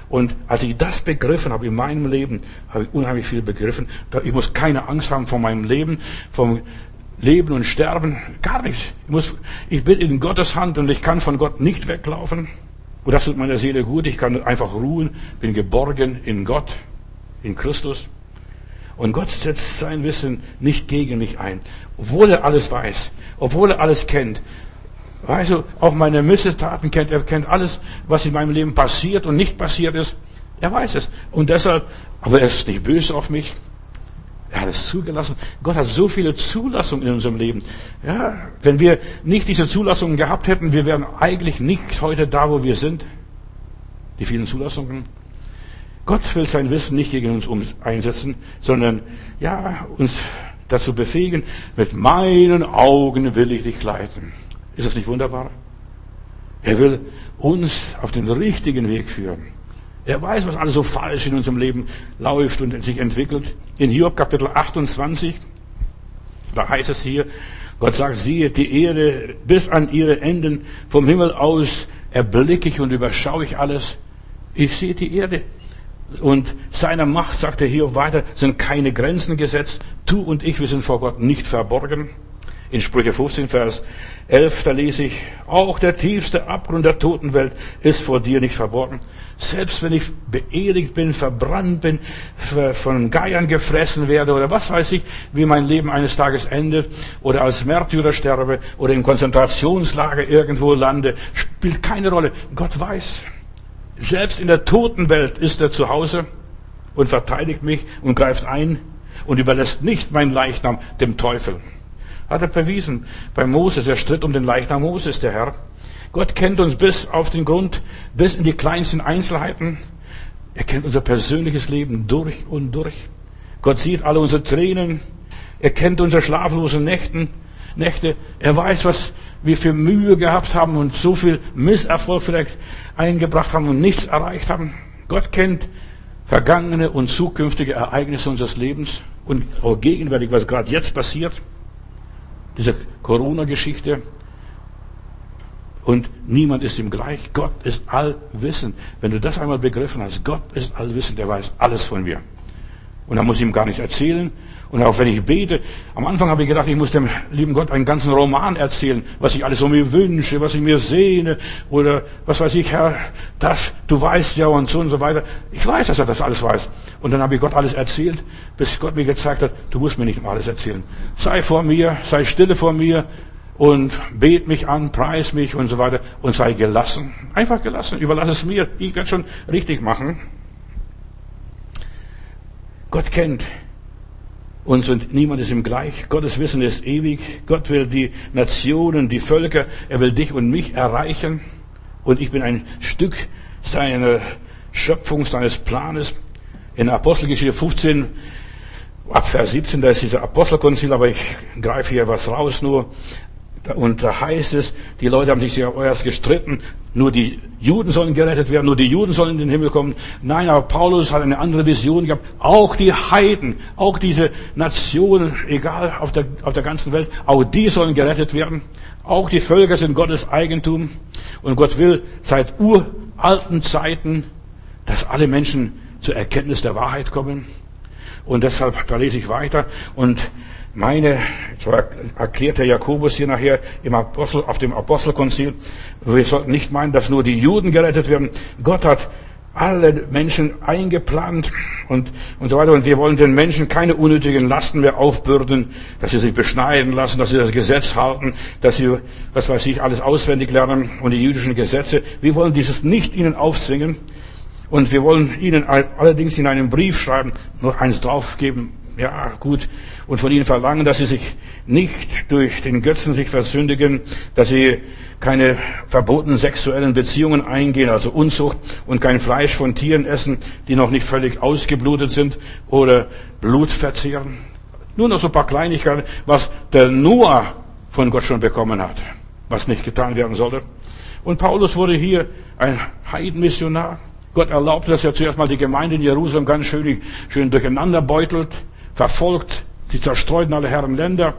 A: Und als ich das begriffen habe in meinem Leben, habe ich unheimlich viel begriffen. Ich muss keine Angst haben vor meinem Leben, vom Leben und Sterben. Gar nichts. Ich, muss, ich bin in Gottes Hand und ich kann von Gott nicht weglaufen. Und das tut meiner Seele gut. Ich kann einfach ruhen, bin geborgen in Gott, in Christus. Und Gott setzt sein Wissen nicht gegen mich ein. Obwohl er alles weiß, obwohl er alles kennt, Du, auch meine Missetaten kennt er, kennt alles, was in meinem Leben passiert und nicht passiert ist. Er weiß es. Und deshalb, aber er ist nicht böse auf mich. Er hat es zugelassen. Gott hat so viele Zulassungen in unserem Leben. Ja, wenn wir nicht diese Zulassungen gehabt hätten, wir wären eigentlich nicht heute da, wo wir sind. Die vielen Zulassungen. Gott will sein Wissen nicht gegen uns einsetzen, sondern, ja, uns dazu befähigen, mit meinen Augen will ich dich leiten. Ist das nicht wunderbar? Er will uns auf den richtigen Weg führen. Er weiß, was alles so falsch in unserem Leben läuft und sich entwickelt. In Hiob Kapitel 28, da heißt es hier, Gott sagt, siehe, die Erde bis an ihre Enden vom Himmel aus erblicke ich und überschaue ich alles. Ich sehe die Erde. Und seiner Macht, sagt er hier weiter, sind keine Grenzen gesetzt. Du und ich, wir sind vor Gott nicht verborgen. In Sprüche 15, Vers 11, da lese ich, auch der tiefste Abgrund der Totenwelt ist vor dir nicht verborgen. Selbst wenn ich beerdigt bin, verbrannt bin, von Geiern gefressen werde oder was weiß ich, wie mein Leben eines Tages endet oder als Märtyrer sterbe oder im Konzentrationslager irgendwo lande, spielt keine Rolle. Gott weiß. Selbst in der Totenwelt ist er zu Hause und verteidigt mich und greift ein und überlässt nicht mein Leichnam dem Teufel. Hat er verwiesen bei Moses. Er stritt um den Leichnam Moses, der Herr. Gott kennt uns bis auf den Grund, bis in die kleinsten Einzelheiten. Er kennt unser persönliches Leben durch und durch. Gott sieht alle unsere Tränen. Er kennt unsere schlaflosen Nächten, Nächte. Er weiß, was wir für Mühe gehabt haben und so viel Misserfolg vielleicht eingebracht haben und nichts erreicht haben. Gott kennt vergangene und zukünftige Ereignisse unseres Lebens und auch gegenwärtig, was gerade jetzt passiert diese Corona-Geschichte. Und niemand ist ihm gleich. Gott ist allwissend. Wenn du das einmal begriffen hast, Gott ist allwissend, er weiß alles von mir. Und er muss ich ihm gar nicht erzählen. Und auch wenn ich bete, am Anfang habe ich gedacht, ich muss dem lieben Gott einen ganzen Roman erzählen, was ich alles so mir wünsche, was ich mir sehne, oder was weiß ich, Herr, das, du weißt ja und so und so weiter. Ich weiß, dass er das alles weiß. Und dann habe ich Gott alles erzählt, bis Gott mir gezeigt hat, du musst mir nicht alles erzählen. Sei vor mir, sei stille vor mir und bet mich an, preis mich und so weiter und sei gelassen. Einfach gelassen, überlass es mir. Ich werde schon richtig machen. Gott kennt uns und niemand ist ihm gleich. Gottes Wissen ist ewig. Gott will die Nationen, die Völker, er will dich und mich erreichen. Und ich bin ein Stück seiner Schöpfung, seines Planes. In Apostelgeschichte 15, ab Vers 17, da ist dieser Apostelkonzil, aber ich greife hier was raus nur. Und da heißt es, die Leute haben sich ja erst gestritten, nur die Juden sollen gerettet werden, nur die Juden sollen in den Himmel kommen. Nein, aber Paulus hat eine andere Vision gehabt. Auch die Heiden, auch diese Nationen, egal auf der, auf der ganzen Welt, auch die sollen gerettet werden. Auch die Völker sind Gottes Eigentum. Und Gott will seit uralten Zeiten, dass alle Menschen zur Erkenntnis der Wahrheit kommen. Und deshalb, da lese ich weiter. Und meine, so erklärt der Jakobus hier nachher im Apostel, auf dem Apostelkonzil, wir sollten nicht meinen, dass nur die Juden gerettet werden. Gott hat alle Menschen eingeplant und, und so weiter. Und wir wollen den Menschen keine unnötigen Lasten mehr aufbürden, dass sie sich beschneiden lassen, dass sie das Gesetz halten, dass sie, was weiß ich, alles auswendig lernen und die jüdischen Gesetze. Wir wollen dieses nicht ihnen aufzwingen. Und wir wollen ihnen allerdings in einem Brief schreiben, noch eins draufgeben, ja, gut, und von ihnen verlangen, dass sie sich nicht durch den Götzen sich versündigen, dass sie keine verbotenen sexuellen Beziehungen eingehen, also Unzucht und kein Fleisch von Tieren essen, die noch nicht völlig ausgeblutet sind oder Blut verzehren. Nur noch so ein paar Kleinigkeiten, was der Noah von Gott schon bekommen hat, was nicht getan werden sollte. Und Paulus wurde hier ein Heidenmissionar. Gott erlaubte, dass er zuerst mal die Gemeinde in Jerusalem ganz schön, schön durcheinander beutelt verfolgt, sie zerstreuten alle Herren Länder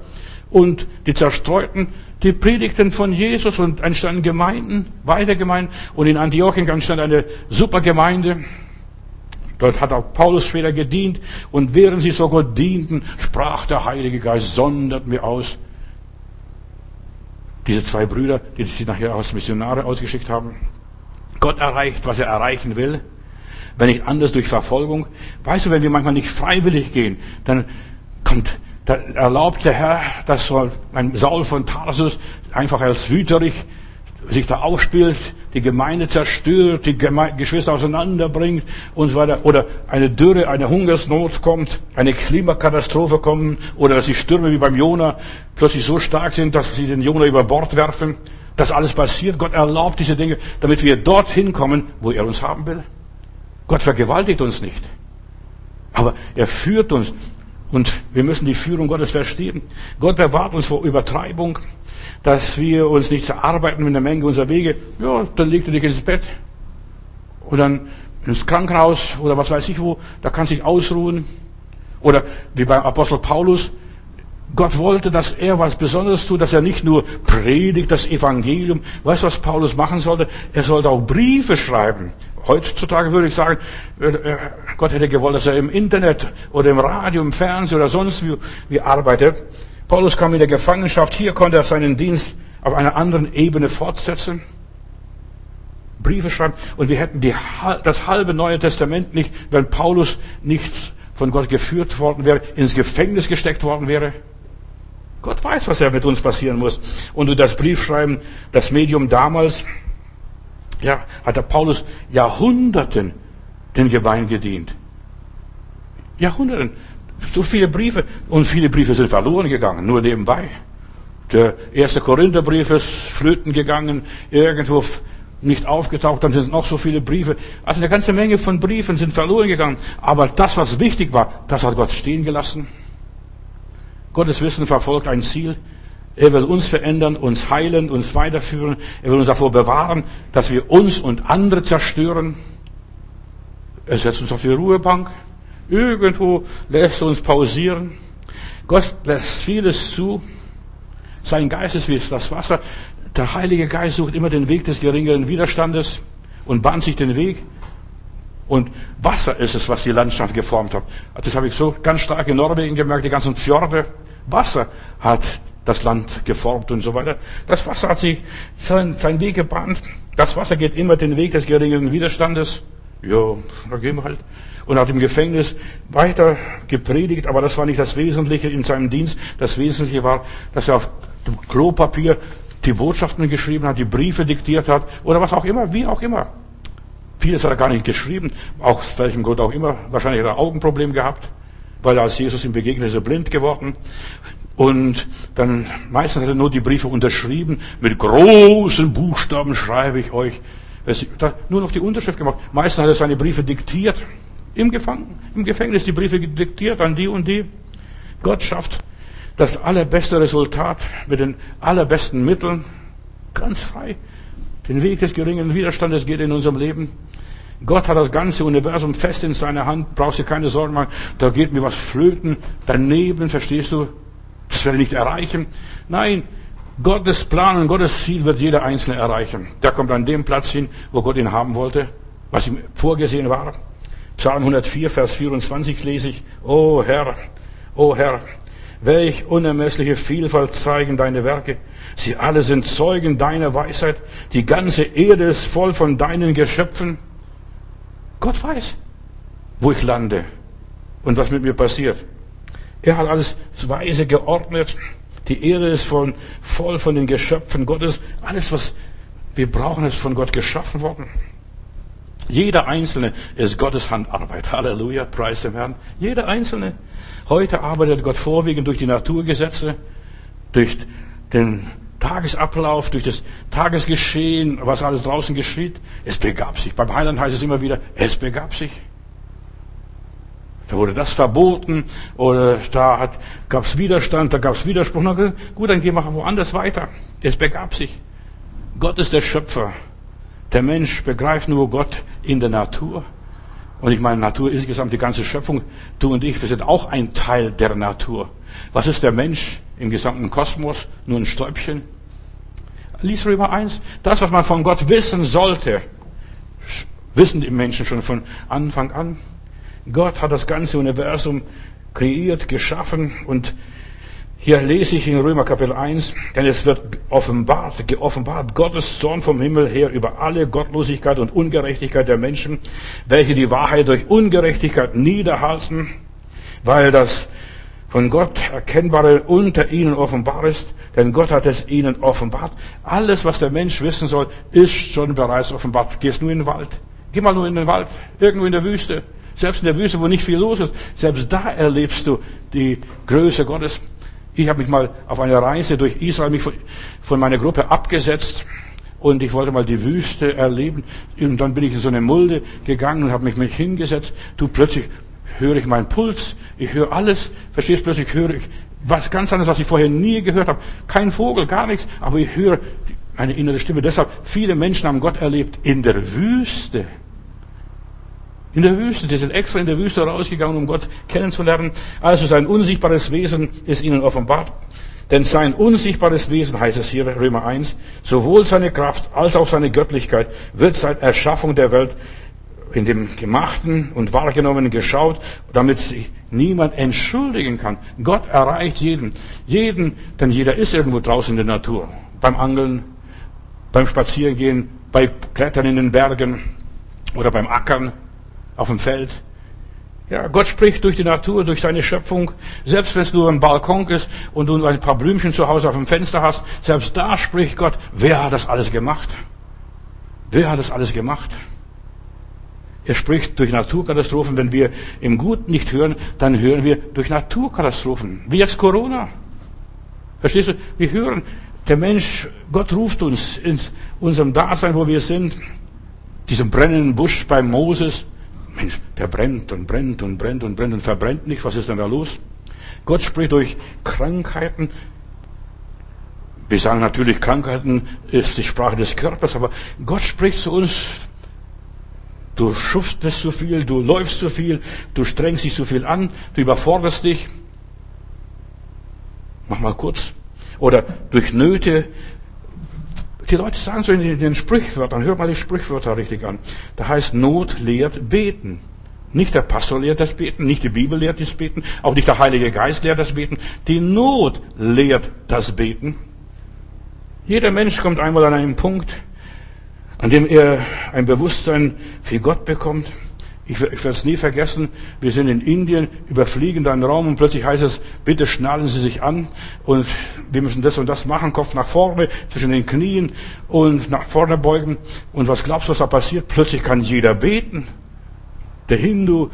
A: und die Zerstreuten, die predigten von Jesus und entstanden Gemeinden, weiter Gemeinden und in Antiochien entstand eine super Gemeinde. Dort hat auch Paulus später gedient und während sie so Gott dienten, sprach der Heilige Geist, sondert mir aus. Diese zwei Brüder, die sie nachher als Missionare ausgeschickt haben. Gott erreicht, was er erreichen will wenn nicht anders durch Verfolgung. Weißt du, wenn wir manchmal nicht freiwillig gehen, dann kommt, dann erlaubt der Herr, dass so ein Saul von Tarsus einfach als Wüterich sich da aufspielt, die Gemeinde zerstört, die Geme Geschwister auseinanderbringt und so weiter. Oder eine Dürre, eine Hungersnot kommt, eine Klimakatastrophe kommt oder dass die Stürme wie beim Jona plötzlich so stark sind, dass sie den Jona über Bord werfen. Das alles passiert. Gott erlaubt diese Dinge, damit wir dorthin kommen, wo er uns haben will. Gott vergewaltigt uns nicht. Aber er führt uns. Und wir müssen die Führung Gottes verstehen. Gott bewahrt uns vor Übertreibung, dass wir uns nicht zerarbeiten mit der Menge unserer Wege. Ja, dann legt er dich ins Bett. Dann ins Krankenhaus oder was weiß ich wo. Da kann sich ausruhen. Oder wie beim Apostel Paulus. Gott wollte, dass er was Besonderes tut, dass er nicht nur predigt das Evangelium. Weißt du, was Paulus machen sollte? Er sollte auch Briefe schreiben. Heutzutage würde ich sagen, äh, äh, Gott hätte gewollt, dass er im Internet oder im Radio, im Fernsehen oder sonst wie, wie arbeitet. Paulus kam in der Gefangenschaft. Hier konnte er seinen Dienst auf einer anderen Ebene fortsetzen. Briefe schreiben. Und wir hätten die, das halbe Neue Testament nicht, wenn Paulus nicht von Gott geführt worden wäre, ins Gefängnis gesteckt worden wäre. Gott weiß, was er mit uns passieren muss. Und das Briefschreiben, das Medium damals, ja, hat der Paulus Jahrhunderten den Gemeinden gedient. Jahrhunderten. So viele Briefe. Und viele Briefe sind verloren gegangen, nur nebenbei. Der erste Korintherbrief ist flöten gegangen, irgendwo nicht aufgetaucht, dann sind noch so viele Briefe. Also eine ganze Menge von Briefen sind verloren gegangen. Aber das, was wichtig war, das hat Gott stehen gelassen. Gottes Wissen verfolgt ein Ziel. Er will uns verändern, uns heilen, uns weiterführen. Er will uns davor bewahren, dass wir uns und andere zerstören. Er setzt uns auf die Ruhebank. Irgendwo lässt er uns pausieren. Gott lässt vieles zu. Sein Geist ist wie das Wasser. Der Heilige Geist sucht immer den Weg des geringeren Widerstandes und bahnt sich den Weg. Und Wasser ist es, was die Landschaft geformt hat. Das habe ich so ganz stark in Norwegen gemerkt, die ganzen Fjorde. Wasser hat das Land geformt und so weiter. Das Wasser hat sich seinen sein Weg gebahnt. Das Wasser geht immer den Weg des geringeren Widerstandes. Ja, da gehen wir halt. Und hat im Gefängnis weiter gepredigt, aber das war nicht das Wesentliche in seinem Dienst. Das Wesentliche war, dass er auf dem Klopapier die Botschaften geschrieben hat, die Briefe diktiert hat oder was auch immer, wie auch immer. Vieles hat er gar nicht geschrieben, aus welchem Grund auch immer. Wahrscheinlich hat er Augenproblem gehabt, weil er als Jesus ihm begegnet ist, er blind geworden. Und dann meistens hat er nur die Briefe unterschrieben. Mit großen Buchstaben schreibe ich euch. Nur noch die Unterschrift gemacht. Meistens hat er seine Briefe diktiert. Im, Gefang Im Gefängnis die Briefe diktiert an die und die. Gott schafft das allerbeste Resultat mit den allerbesten Mitteln. Ganz frei. Den Weg des geringen Widerstandes geht in unserem Leben. Gott hat das ganze Universum fest in seiner Hand. Brauchst dir keine Sorgen machen. Da geht mir was flöten. Daneben, verstehst du? Das werde ich nicht erreichen. Nein, Gottes Plan und Gottes Ziel wird jeder Einzelne erreichen. Der kommt an dem Platz hin, wo Gott ihn haben wollte, was ihm vorgesehen war. Psalm 104, Vers 24 lese ich. O Herr, o Herr, welch unermessliche Vielfalt zeigen deine Werke. Sie alle sind Zeugen deiner Weisheit. Die ganze Erde ist voll von deinen Geschöpfen. Gott weiß, wo ich lande und was mit mir passiert. Er hat alles weise geordnet. Die Erde ist von, voll von den Geschöpfen Gottes. Alles, was wir brauchen, ist von Gott geschaffen worden. Jeder Einzelne ist Gottes Handarbeit. Halleluja, preis dem Herrn. Jeder Einzelne. Heute arbeitet Gott vorwiegend durch die Naturgesetze, durch den Tagesablauf, durch das Tagesgeschehen, was alles draußen geschieht. Es begab sich. Beim Heiland heißt es immer wieder, es begab sich. Da wurde das verboten oder da gab es Widerstand, da gab es Widerspruch. Na gut, dann gehen wir woanders weiter. Es begab sich. Gott ist der Schöpfer. Der Mensch begreift nur Gott in der Natur. Und ich meine, Natur insgesamt, die ganze Schöpfung, du und ich, wir sind auch ein Teil der Natur. Was ist der Mensch im gesamten Kosmos? Nur ein Stäubchen? Lies Römer 1. Das, was man von Gott wissen sollte, wissen die Menschen schon von Anfang an. Gott hat das ganze Universum kreiert, geschaffen und hier lese ich in Römer Kapitel 1, denn es wird offenbart, geoffenbart Gottes Zorn vom Himmel her über alle Gottlosigkeit und Ungerechtigkeit der Menschen, welche die Wahrheit durch Ungerechtigkeit niederhalten, weil das von Gott Erkennbare unter ihnen offenbar ist, denn Gott hat es ihnen offenbart. Alles, was der Mensch wissen soll, ist schon bereits offenbart. Gehst nur in den Wald. Geh mal nur in den Wald, irgendwo in der Wüste. Selbst in der Wüste, wo nicht viel los ist, selbst da erlebst du die Größe Gottes. Ich habe mich mal auf einer Reise durch Israel mich von, meiner Gruppe abgesetzt und ich wollte mal die Wüste erleben. Und dann bin ich in so eine Mulde gegangen und habe mich mit hingesetzt. Du plötzlich höre ich meinen Puls, ich höre alles, verstehst plötzlich höre ich was ganz anderes, was ich vorher nie gehört habe. Kein Vogel, gar nichts, aber ich höre eine innere Stimme. Deshalb viele Menschen haben Gott erlebt in der Wüste. In der Wüste, die sind extra in der Wüste rausgegangen, um Gott kennenzulernen. Also sein unsichtbares Wesen ist ihnen offenbart. Denn sein unsichtbares Wesen, heißt es hier, Römer 1, sowohl seine Kraft als auch seine Göttlichkeit wird seit Erschaffung der Welt in dem Gemachten und Wahrgenommenen geschaut, damit sich niemand entschuldigen kann. Gott erreicht jeden. Jeden, denn jeder ist irgendwo draußen in der Natur. Beim Angeln, beim Spazierengehen, bei Klettern in den Bergen oder beim Ackern auf dem Feld. Ja, Gott spricht durch die Natur, durch seine Schöpfung. Selbst wenn es nur ein Balkon ist und du ein paar Blümchen zu Hause auf dem Fenster hast, selbst da spricht Gott. Wer hat das alles gemacht? Wer hat das alles gemacht? Er spricht durch Naturkatastrophen. Wenn wir im Guten nicht hören, dann hören wir durch Naturkatastrophen. Wie jetzt Corona. Verstehst du? Wir hören, der Mensch, Gott ruft uns in unserem Dasein, wo wir sind. Diesen brennenden Busch bei Moses. Mensch, der brennt und brennt und brennt und brennt und verbrennt nicht. Was ist denn da los? Gott spricht durch Krankheiten. Wir sagen natürlich, Krankheiten ist die Sprache des Körpers, aber Gott spricht zu uns. Du schuftest zu viel, du läufst zu viel, du strengst dich zu viel an, du überforderst dich. Mach mal kurz. Oder durch Nöte, die Leute sagen so in den Sprichwörtern, hört mal die Sprichwörter richtig an. Da heißt Not lehrt beten. Nicht der Pastor lehrt das Beten, nicht die Bibel lehrt das Beten, auch nicht der Heilige Geist lehrt das Beten. Die Not lehrt das Beten. Jeder Mensch kommt einmal an einen Punkt, an dem er ein Bewusstsein für Gott bekommt. Ich, ich werde es nie vergessen. Wir sind in Indien, überfliegen einen Raum und plötzlich heißt es, bitte schnallen Sie sich an und wir müssen das und das machen, Kopf nach vorne, zwischen den Knien und nach vorne beugen. Und was glaubst du, was da passiert? Plötzlich kann jeder beten. Der Hindu,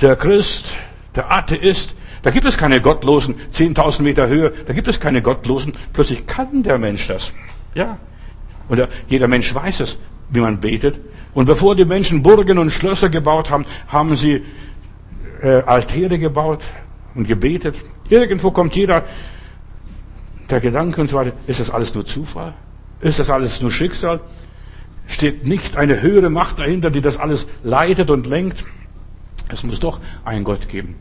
A: der Christ, der Atheist, da gibt es keine Gottlosen, 10.000 Meter Höhe, da gibt es keine Gottlosen. Plötzlich kann der Mensch das. Ja. Und jeder Mensch weiß es. wie man betet. Und bevor die Menschen Burgen und Schlösser gebaut haben, haben sie äh, Altäre gebaut und gebetet. Irgendwo kommt jeder der Gedanke und so weiter, ist das alles nur Zufall? Ist das alles nur Schicksal? Steht nicht eine höhere Macht dahinter, die das alles leitet und lenkt? Es muss doch einen Gott geben.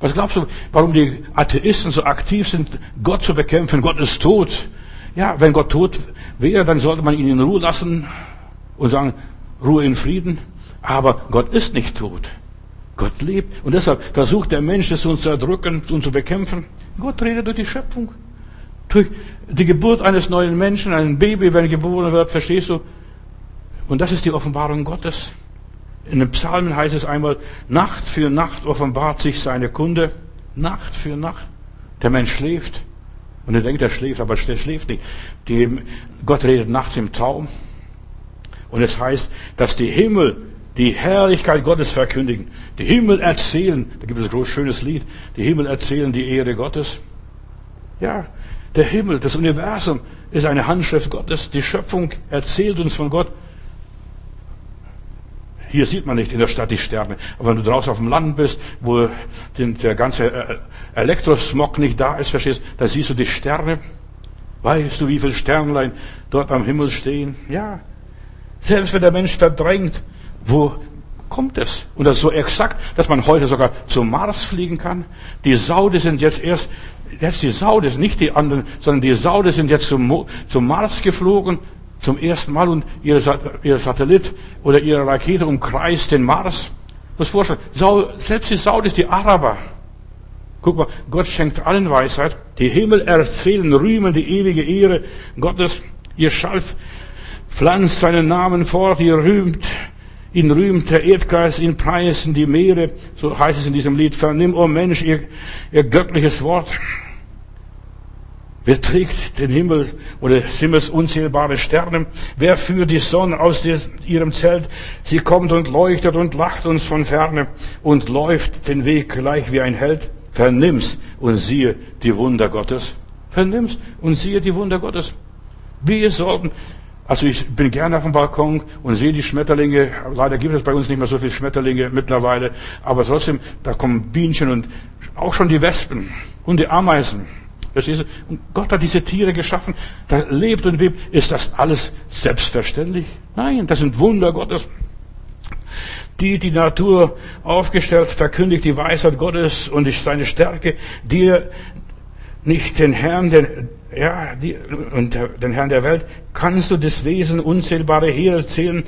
A: Was glaubst du, warum die Atheisten so aktiv sind, Gott zu bekämpfen? Gott ist tot. Ja, wenn Gott tot wäre, dann sollte man ihn in Ruhe lassen und sagen, Ruhe in Frieden. Aber Gott ist nicht tot. Gott lebt. Und deshalb versucht der Mensch, es uns zu erdrücken und zu bekämpfen. Gott redet durch die Schöpfung. Durch die Geburt eines neuen Menschen, ein Baby, wenn geboren wird, verstehst du? Und das ist die Offenbarung Gottes. In den Psalmen heißt es einmal, Nacht für Nacht offenbart sich seine Kunde. Nacht für Nacht. Der Mensch schläft. Und er denkt, er schläft, aber er schläft nicht. Die, Gott redet nachts im Traum. Und es heißt, dass die Himmel die Herrlichkeit Gottes verkündigen. Die Himmel erzählen, da gibt es ein groß schönes Lied, die Himmel erzählen die Ehre Gottes. Ja, der Himmel, das Universum ist eine Handschrift Gottes. Die Schöpfung erzählt uns von Gott. Hier sieht man nicht in der Stadt die Sterne. Aber wenn du draußen auf dem Land bist, wo der ganze äh, Elektrosmog nicht da ist, verstehst, da siehst du die Sterne. Weißt du, wie viele Sternlein dort am Himmel stehen? Ja. Selbst wenn der Mensch verdrängt, wo kommt es? Und das ist so exakt, dass man heute sogar zum Mars fliegen kann. Die Saude sind jetzt erst, jetzt die Saude, nicht die anderen, sondern die Saude sind jetzt zum, zum Mars geflogen zum ersten Mal und ihr, ihr Satellit oder ihre Rakete umkreist den Mars. Das vorstellen. Selbst die Saudis, die Araber. Guck mal, Gott schenkt allen Weisheit. Die Himmel erzählen, rühmen die ewige Ehre Gottes. Ihr Schalf pflanzt seinen Namen fort, ihr rühmt, ihn rühmt der Erdkreis, ihn preisen die Meere. So heißt es in diesem Lied. Vernimm, o oh Mensch, ihr, ihr göttliches Wort. Wer trägt den Himmel oder Himmels unzählbare Sterne? Wer führt die Sonne aus ihrem Zelt? Sie kommt und leuchtet und lacht uns von ferne und läuft den Weg gleich wie ein Held. Vernimm's und siehe die Wunder Gottes. Vernimm's und siehe die Wunder Gottes. Wir sollten, also ich bin gerne auf dem Balkon und sehe die Schmetterlinge. Leider gibt es bei uns nicht mehr so viele Schmetterlinge mittlerweile. Aber trotzdem, da kommen Bienchen und auch schon die Wespen und die Ameisen. Verstehst du? Und Gott hat diese Tiere geschaffen, da lebt und lebt. Ist das alles selbstverständlich? Nein, das sind Wunder Gottes. Die, die Natur aufgestellt, verkündigt die Weisheit Gottes und seine Stärke, dir nicht den Herrn, den, ja, die, und den Herrn der Welt, kannst du das Wesen unzählbare Heere erzählen.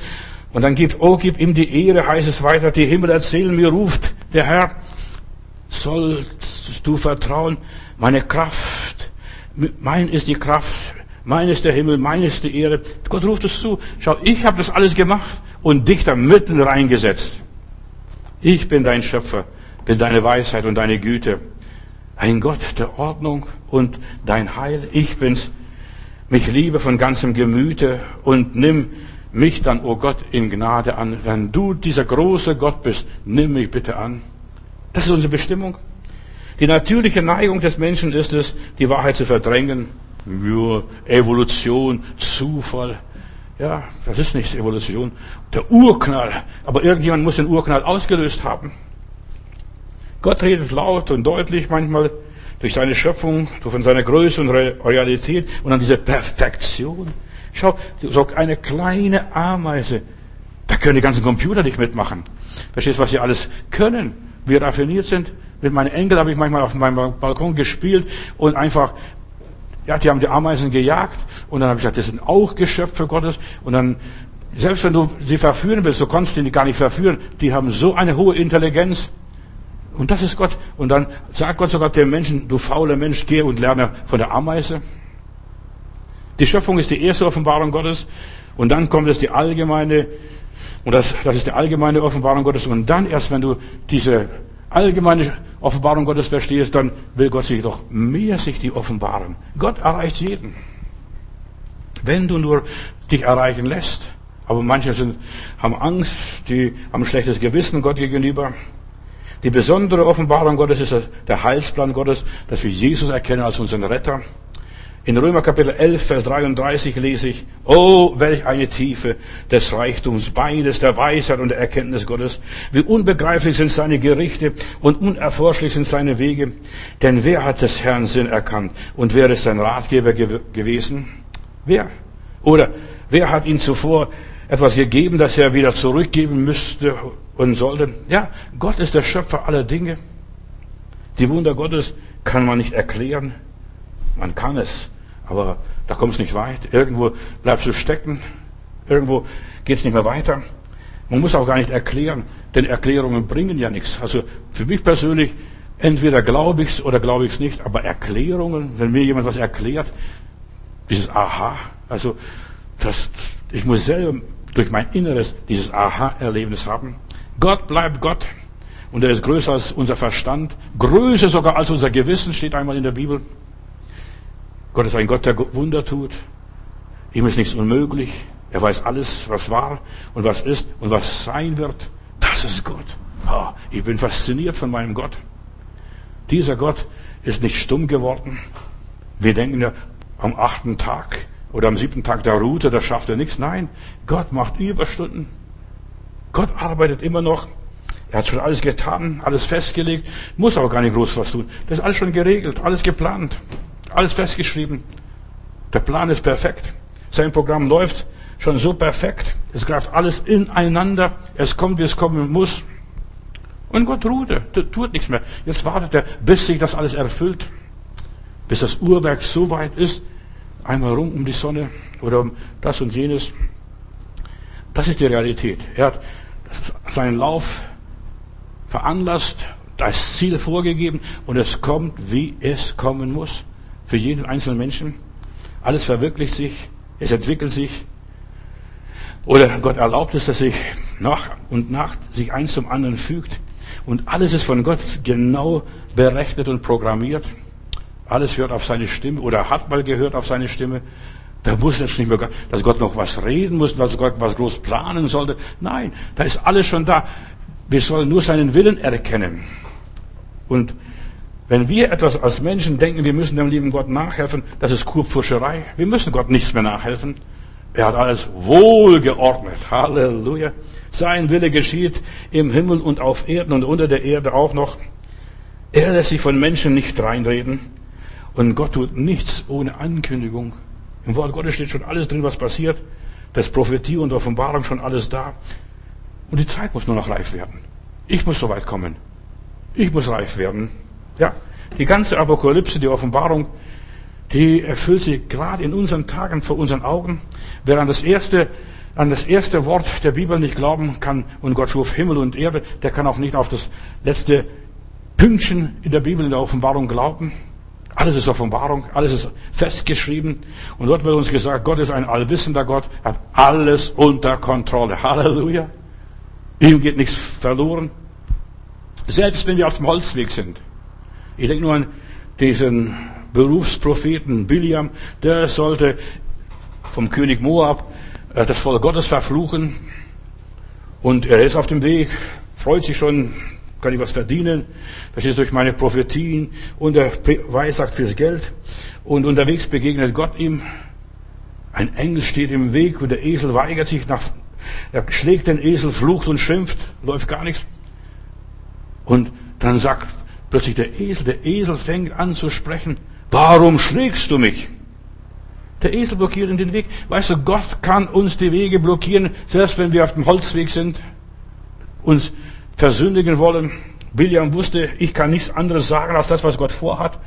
A: Und dann gib, oh, gib ihm die Ehre, heißt es weiter, die Himmel erzählen mir, ruft der Herr, sollst du vertrauen, meine Kraft, mein ist die Kraft, mein ist der Himmel, mein ist die Ehre. Gott ruft es zu. Schau, ich habe das alles gemacht und dich da mitten reingesetzt. Ich bin dein Schöpfer, bin deine Weisheit und deine Güte. Ein Gott der Ordnung und dein Heil. Ich bin's. Mich liebe von ganzem Gemüte und nimm mich dann, o oh Gott, in Gnade an. Wenn du dieser große Gott bist, nimm mich bitte an. Das ist unsere Bestimmung. Die natürliche Neigung des Menschen ist es, die Wahrheit zu verdrängen. Nur Evolution, Zufall. Ja, das ist nicht Evolution. Der Urknall. Aber irgendjemand muss den Urknall ausgelöst haben. Gott redet laut und deutlich manchmal durch seine Schöpfung, von seiner Größe und Realität und dann diese Perfektion. Schau, so eine kleine Ameise, da können die ganzen Computer nicht mitmachen. Verstehst du, was sie alles können? Wie raffiniert sind? Mit meinen Enkeln habe ich manchmal auf meinem Balkon gespielt und einfach, ja, die haben die Ameisen gejagt und dann habe ich gesagt, das sind auch Geschöpfe Gottes und dann, selbst wenn du sie verführen willst, du kannst die gar nicht verführen, die haben so eine hohe Intelligenz. Und das ist Gott. Und dann sagt Gott sogar dem Menschen, du fauler Mensch, geh und lerne von der Ameise. Die Schöpfung ist die erste Offenbarung Gottes. Und dann kommt es die allgemeine, und das, das ist die allgemeine Offenbarung Gottes. Und dann erst, wenn du diese allgemeine Offenbarung Gottes verstehst, dann will Gott sich doch mehr sich die offenbaren. Gott erreicht jeden. Wenn du nur dich erreichen lässt. Aber manche sind, haben Angst, die haben ein schlechtes Gewissen Gott gegenüber. Die besondere Offenbarung Gottes ist der Heilsplan Gottes, dass wir Jesus erkennen als unseren Retter. In Römer Kapitel 11, Vers 33 lese ich, Oh, welch eine Tiefe des Reichtums, beides der Weisheit und der Erkenntnis Gottes. Wie unbegreiflich sind seine Gerichte und unerforschlich sind seine Wege. Denn wer hat des Herrn Sinn erkannt und wer ist sein Ratgeber gew gewesen? Wer? Oder wer hat ihn zuvor etwas gegeben, das er wieder zurückgeben müsste und sollte? Ja, Gott ist der Schöpfer aller Dinge. Die Wunder Gottes kann man nicht erklären. Man kann es, aber da kommt es nicht weit. Irgendwo bleibst du stecken. Irgendwo geht es nicht mehr weiter. Man muss auch gar nicht erklären, denn Erklärungen bringen ja nichts. Also für mich persönlich, entweder glaube ich es oder glaube ich es nicht, aber Erklärungen, wenn mir jemand was erklärt, dieses Aha, also das, ich muss selber durch mein Inneres dieses Aha-Erlebnis haben. Gott bleibt Gott und er ist größer als unser Verstand, größer sogar als unser Gewissen, steht einmal in der Bibel. Gott ist ein Gott, der Wunder tut. Ihm ist nichts unmöglich. Er weiß alles, was war und was ist und was sein wird. Das ist Gott. Oh, ich bin fasziniert von meinem Gott. Dieser Gott ist nicht stumm geworden. Wir denken ja am achten Tag oder am siebten Tag der Route, da schafft er nichts. Nein, Gott macht Überstunden. Gott arbeitet immer noch. Er hat schon alles getan, alles festgelegt, muss aber gar nicht groß was tun. Das ist alles schon geregelt, alles geplant. Alles festgeschrieben. Der Plan ist perfekt. Sein Programm läuft schon so perfekt. Es greift alles ineinander. Es kommt, wie es kommen muss. Und Gott ruhte, tut nichts mehr. Jetzt wartet er, bis sich das alles erfüllt. Bis das Uhrwerk so weit ist. Einmal rum um die Sonne oder um das und jenes. Das ist die Realität. Er hat seinen Lauf veranlasst, das Ziel vorgegeben und es kommt, wie es kommen muss für jeden einzelnen Menschen. Alles verwirklicht sich, es entwickelt sich. Oder Gott erlaubt es, dass sich nach und nach sich eins zum anderen fügt. Und alles ist von Gott genau berechnet und programmiert. Alles hört auf seine Stimme oder hat mal gehört auf seine Stimme. Da muss jetzt nicht mehr, dass Gott noch was reden muss, dass Gott was groß planen sollte. Nein, da ist alles schon da. Wir sollen nur seinen Willen erkennen. Und wenn wir etwas als Menschen denken, wir müssen dem lieben Gott nachhelfen, das ist Kurpfuscherei. Wir müssen Gott nichts mehr nachhelfen. Er hat alles wohlgeordnet. Halleluja. Sein Wille geschieht im Himmel und auf Erden und unter der Erde auch noch. Er lässt sich von Menschen nicht reinreden. Und Gott tut nichts ohne Ankündigung. Im Wort Gottes steht schon alles drin, was passiert. Das Prophetie und Offenbarung schon alles da. Und die Zeit muss nur noch reif werden. Ich muss so weit kommen. Ich muss reif werden. Ja, die ganze Apokalypse, die Offenbarung, die erfüllt sich gerade in unseren Tagen vor unseren Augen. Wer an das erste, an das erste Wort der Bibel nicht glauben kann und Gott schuf Himmel und Erde, der kann auch nicht auf das letzte Pünktchen in der Bibel, in der Offenbarung glauben. Alles ist Offenbarung, alles ist festgeschrieben. Und dort wird uns gesagt, Gott ist ein allwissender Gott, hat alles unter Kontrolle. Halleluja. Ihm geht nichts verloren. Selbst wenn wir auf dem Holzweg sind. Ich denke nur an diesen Berufspropheten Biliam, der sollte vom König Moab äh, das Volk Gottes verfluchen. Und er ist auf dem Weg, freut sich schon, kann ich was verdienen. Das ist durch meine Prophetien und er weissagt fürs Geld. Und unterwegs begegnet Gott ihm. Ein Engel steht im Weg und der Esel weigert sich nach, er schlägt den Esel, flucht und schimpft, läuft gar nichts. Und dann sagt plötzlich der Esel, der Esel fängt an zu sprechen. Warum schlägst du mich? Der Esel blockiert in den Weg. Weißt du, Gott kann uns die Wege blockieren, selbst wenn wir auf dem Holzweg sind, uns versündigen wollen. William wusste, ich kann nichts anderes sagen als das, was Gott vorhat,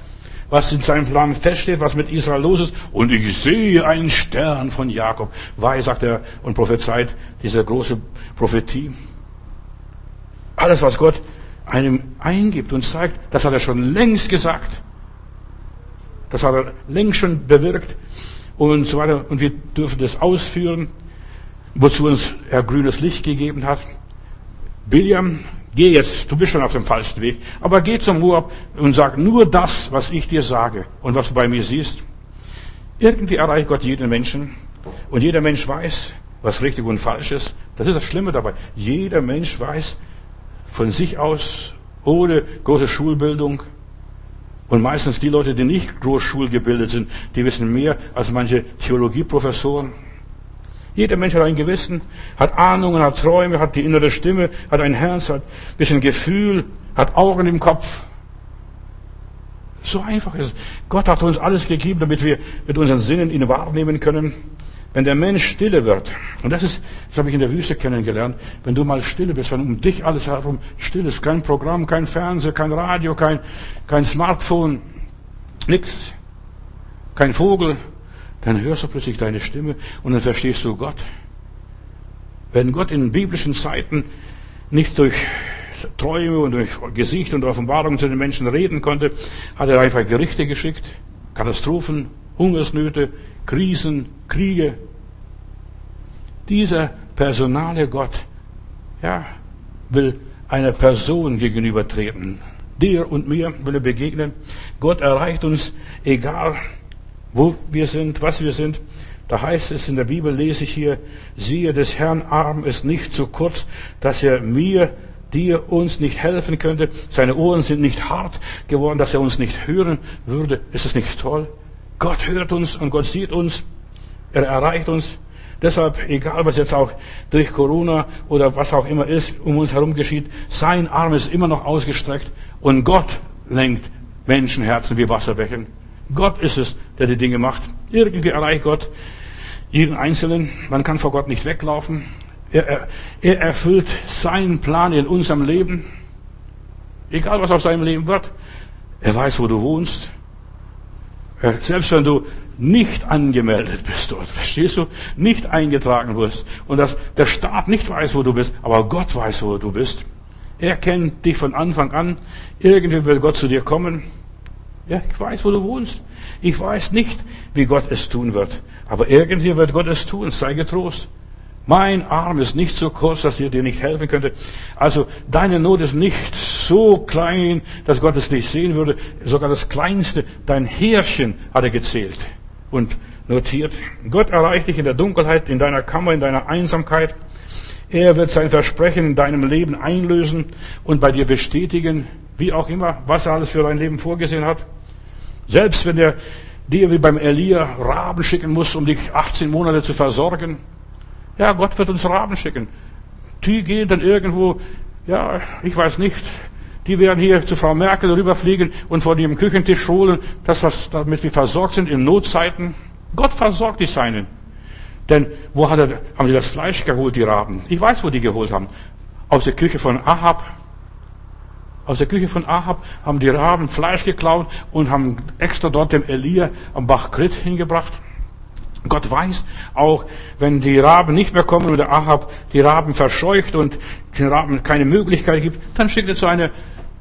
A: was in seinem Plan feststeht, was mit Israel los ist. Und ich sehe einen Stern von Jakob. Weil, sagt er und prophezeit diese große Prophetie. Alles, was Gott einem eingibt und zeigt, das hat er schon längst gesagt. Das hat er längst schon bewirkt und so weiter. Und wir dürfen das ausführen, wozu uns er grünes Licht gegeben hat. William, geh jetzt, du bist schon auf dem falschen Weg, aber geh zum Moab und sag nur das, was ich dir sage und was du bei mir siehst. Irgendwie erreicht Gott jeden Menschen und jeder Mensch weiß, was richtig und falsch ist. Das ist das Schlimme dabei. Jeder Mensch weiß, von sich aus, ohne große Schulbildung, Und meistens die Leute, die nicht großschulgebildet sind, die wissen mehr als manche Theologieprofessoren. Jeder Mensch hat ein Gewissen, hat Ahnungen, hat Träume, hat die innere Stimme, hat ein Herz, hat ein bisschen Gefühl, hat Augen im Kopf. So einfach ist es. Gott hat uns alles gegeben, damit wir mit unseren Sinnen ihn wahrnehmen können. Wenn der Mensch stille wird, und das ist, das habe ich in der Wüste kennengelernt, wenn du mal stille bist, wenn um dich alles herum still ist, kein Programm, kein Fernseher, kein Radio, kein, kein Smartphone, nichts, kein Vogel, dann hörst du plötzlich deine Stimme und dann verstehst du Gott. Wenn Gott in biblischen Zeiten nicht durch Träume und durch Gesicht und Offenbarungen zu den Menschen reden konnte, hat er einfach Gerichte geschickt, Katastrophen, Hungersnöte, Krisen, Kriege. Dieser personale Gott, ja, will einer Person gegenübertreten. Dir und mir will er begegnen. Gott erreicht uns, egal wo wir sind, was wir sind. Da heißt es in der Bibel, lese ich hier, siehe, des Herrn Arm ist nicht zu kurz, dass er mir, dir, uns nicht helfen könnte. Seine Ohren sind nicht hart geworden, dass er uns nicht hören würde. Ist es nicht toll? Gott hört uns und Gott sieht uns. Er erreicht uns. Deshalb, egal was jetzt auch durch Corona oder was auch immer ist, um uns herum geschieht, sein Arm ist immer noch ausgestreckt und Gott lenkt Menschenherzen wie Wasserbecken. Gott ist es, der die Dinge macht. Irgendwie erreicht Gott jeden Einzelnen. Man kann vor Gott nicht weglaufen. Er, er, er erfüllt seinen Plan in unserem Leben. Egal was aus seinem Leben wird. Er weiß, wo du wohnst. Selbst wenn du nicht angemeldet bist dort, verstehst du? Nicht eingetragen wirst. Und dass der Staat nicht weiß, wo du bist, aber Gott weiß, wo du bist. Er kennt dich von Anfang an. Irgendwie will Gott zu dir kommen. Ja, ich weiß, wo du wohnst. Ich weiß nicht, wie Gott es tun wird. Aber irgendwie wird Gott es tun. Sei getrost. Mein Arm ist nicht so kurz, dass er dir nicht helfen könnte. Also deine Not ist nicht so klein, dass Gott es nicht sehen würde. Sogar das Kleinste, dein Härchen hat er gezählt und notiert. Gott erreicht dich in der Dunkelheit, in deiner Kammer, in deiner Einsamkeit. Er wird sein Versprechen in deinem Leben einlösen und bei dir bestätigen, wie auch immer, was er alles für dein Leben vorgesehen hat. Selbst wenn er dir wie beim Elia Raben schicken muss, um dich 18 Monate zu versorgen. Ja, Gott wird uns Raben schicken. Die gehen dann irgendwo, ja, ich weiß nicht, die werden hier zu Frau Merkel rüberfliegen und von ihrem Küchentisch holen, das, was, damit wir versorgt sind in Notzeiten. Gott versorgt die Seinen. Denn wo hat er, haben sie das Fleisch geholt, die Raben? Ich weiß, wo die geholt haben. Aus der Küche von Ahab. Aus der Küche von Ahab haben die Raben Fleisch geklaut und haben extra dort dem Elia am Bach Krit hingebracht. Gott weiß auch, wenn die Raben nicht mehr kommen und der Ahab die Raben verscheucht und den Raben keine Möglichkeit gibt, dann schickt er zu einer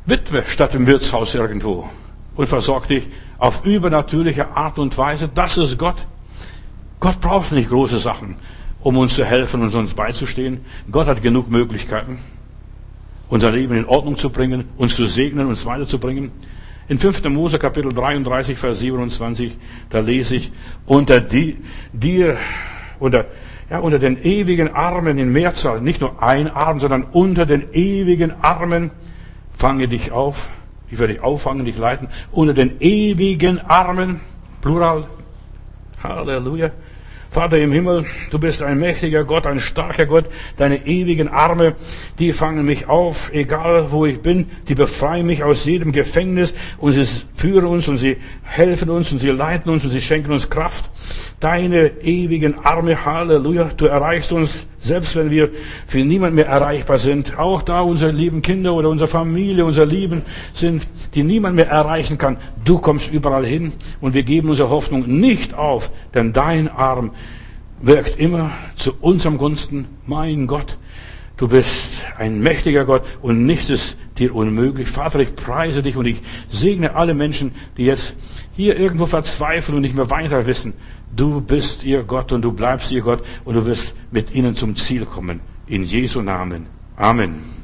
A: Witwe statt im Wirtshaus irgendwo und versorgt dich auf übernatürliche Art und Weise. Das ist Gott. Gott braucht nicht große Sachen, um uns zu helfen und uns beizustehen. Gott hat genug Möglichkeiten unser Leben in Ordnung zu bringen, uns zu segnen, uns weiterzubringen. In 5. Mose Kapitel 33, Vers 27, da lese ich, unter die, dir, unter, ja, unter den ewigen Armen in Mehrzahl, nicht nur ein Arm, sondern unter den ewigen Armen, fange dich auf, ich werde dich auffangen, dich leiten, unter den ewigen Armen, Plural, Halleluja, Vater im Himmel, du bist ein mächtiger Gott, ein starker Gott. Deine ewigen Arme, die fangen mich auf, egal wo ich bin. Die befreien mich aus jedem Gefängnis und sie führen uns und sie helfen uns und sie leiten uns und sie schenken uns Kraft. Deine ewigen Arme, Halleluja, du erreichst uns, selbst wenn wir für niemand mehr erreichbar sind. Auch da unsere lieben Kinder oder unsere Familie, unsere Lieben sind, die niemand mehr erreichen kann. Du kommst überall hin und wir geben unsere Hoffnung nicht auf, denn dein Arm wirkt immer zu unserem Gunsten. Mein Gott, du bist ein mächtiger Gott und nichts ist dir unmöglich. Vater, ich preise dich und ich segne alle Menschen, die jetzt hier irgendwo verzweifeln und nicht mehr weiter wissen. Du bist ihr Gott und du bleibst ihr Gott und du wirst mit ihnen zum Ziel kommen. In Jesu Namen. Amen.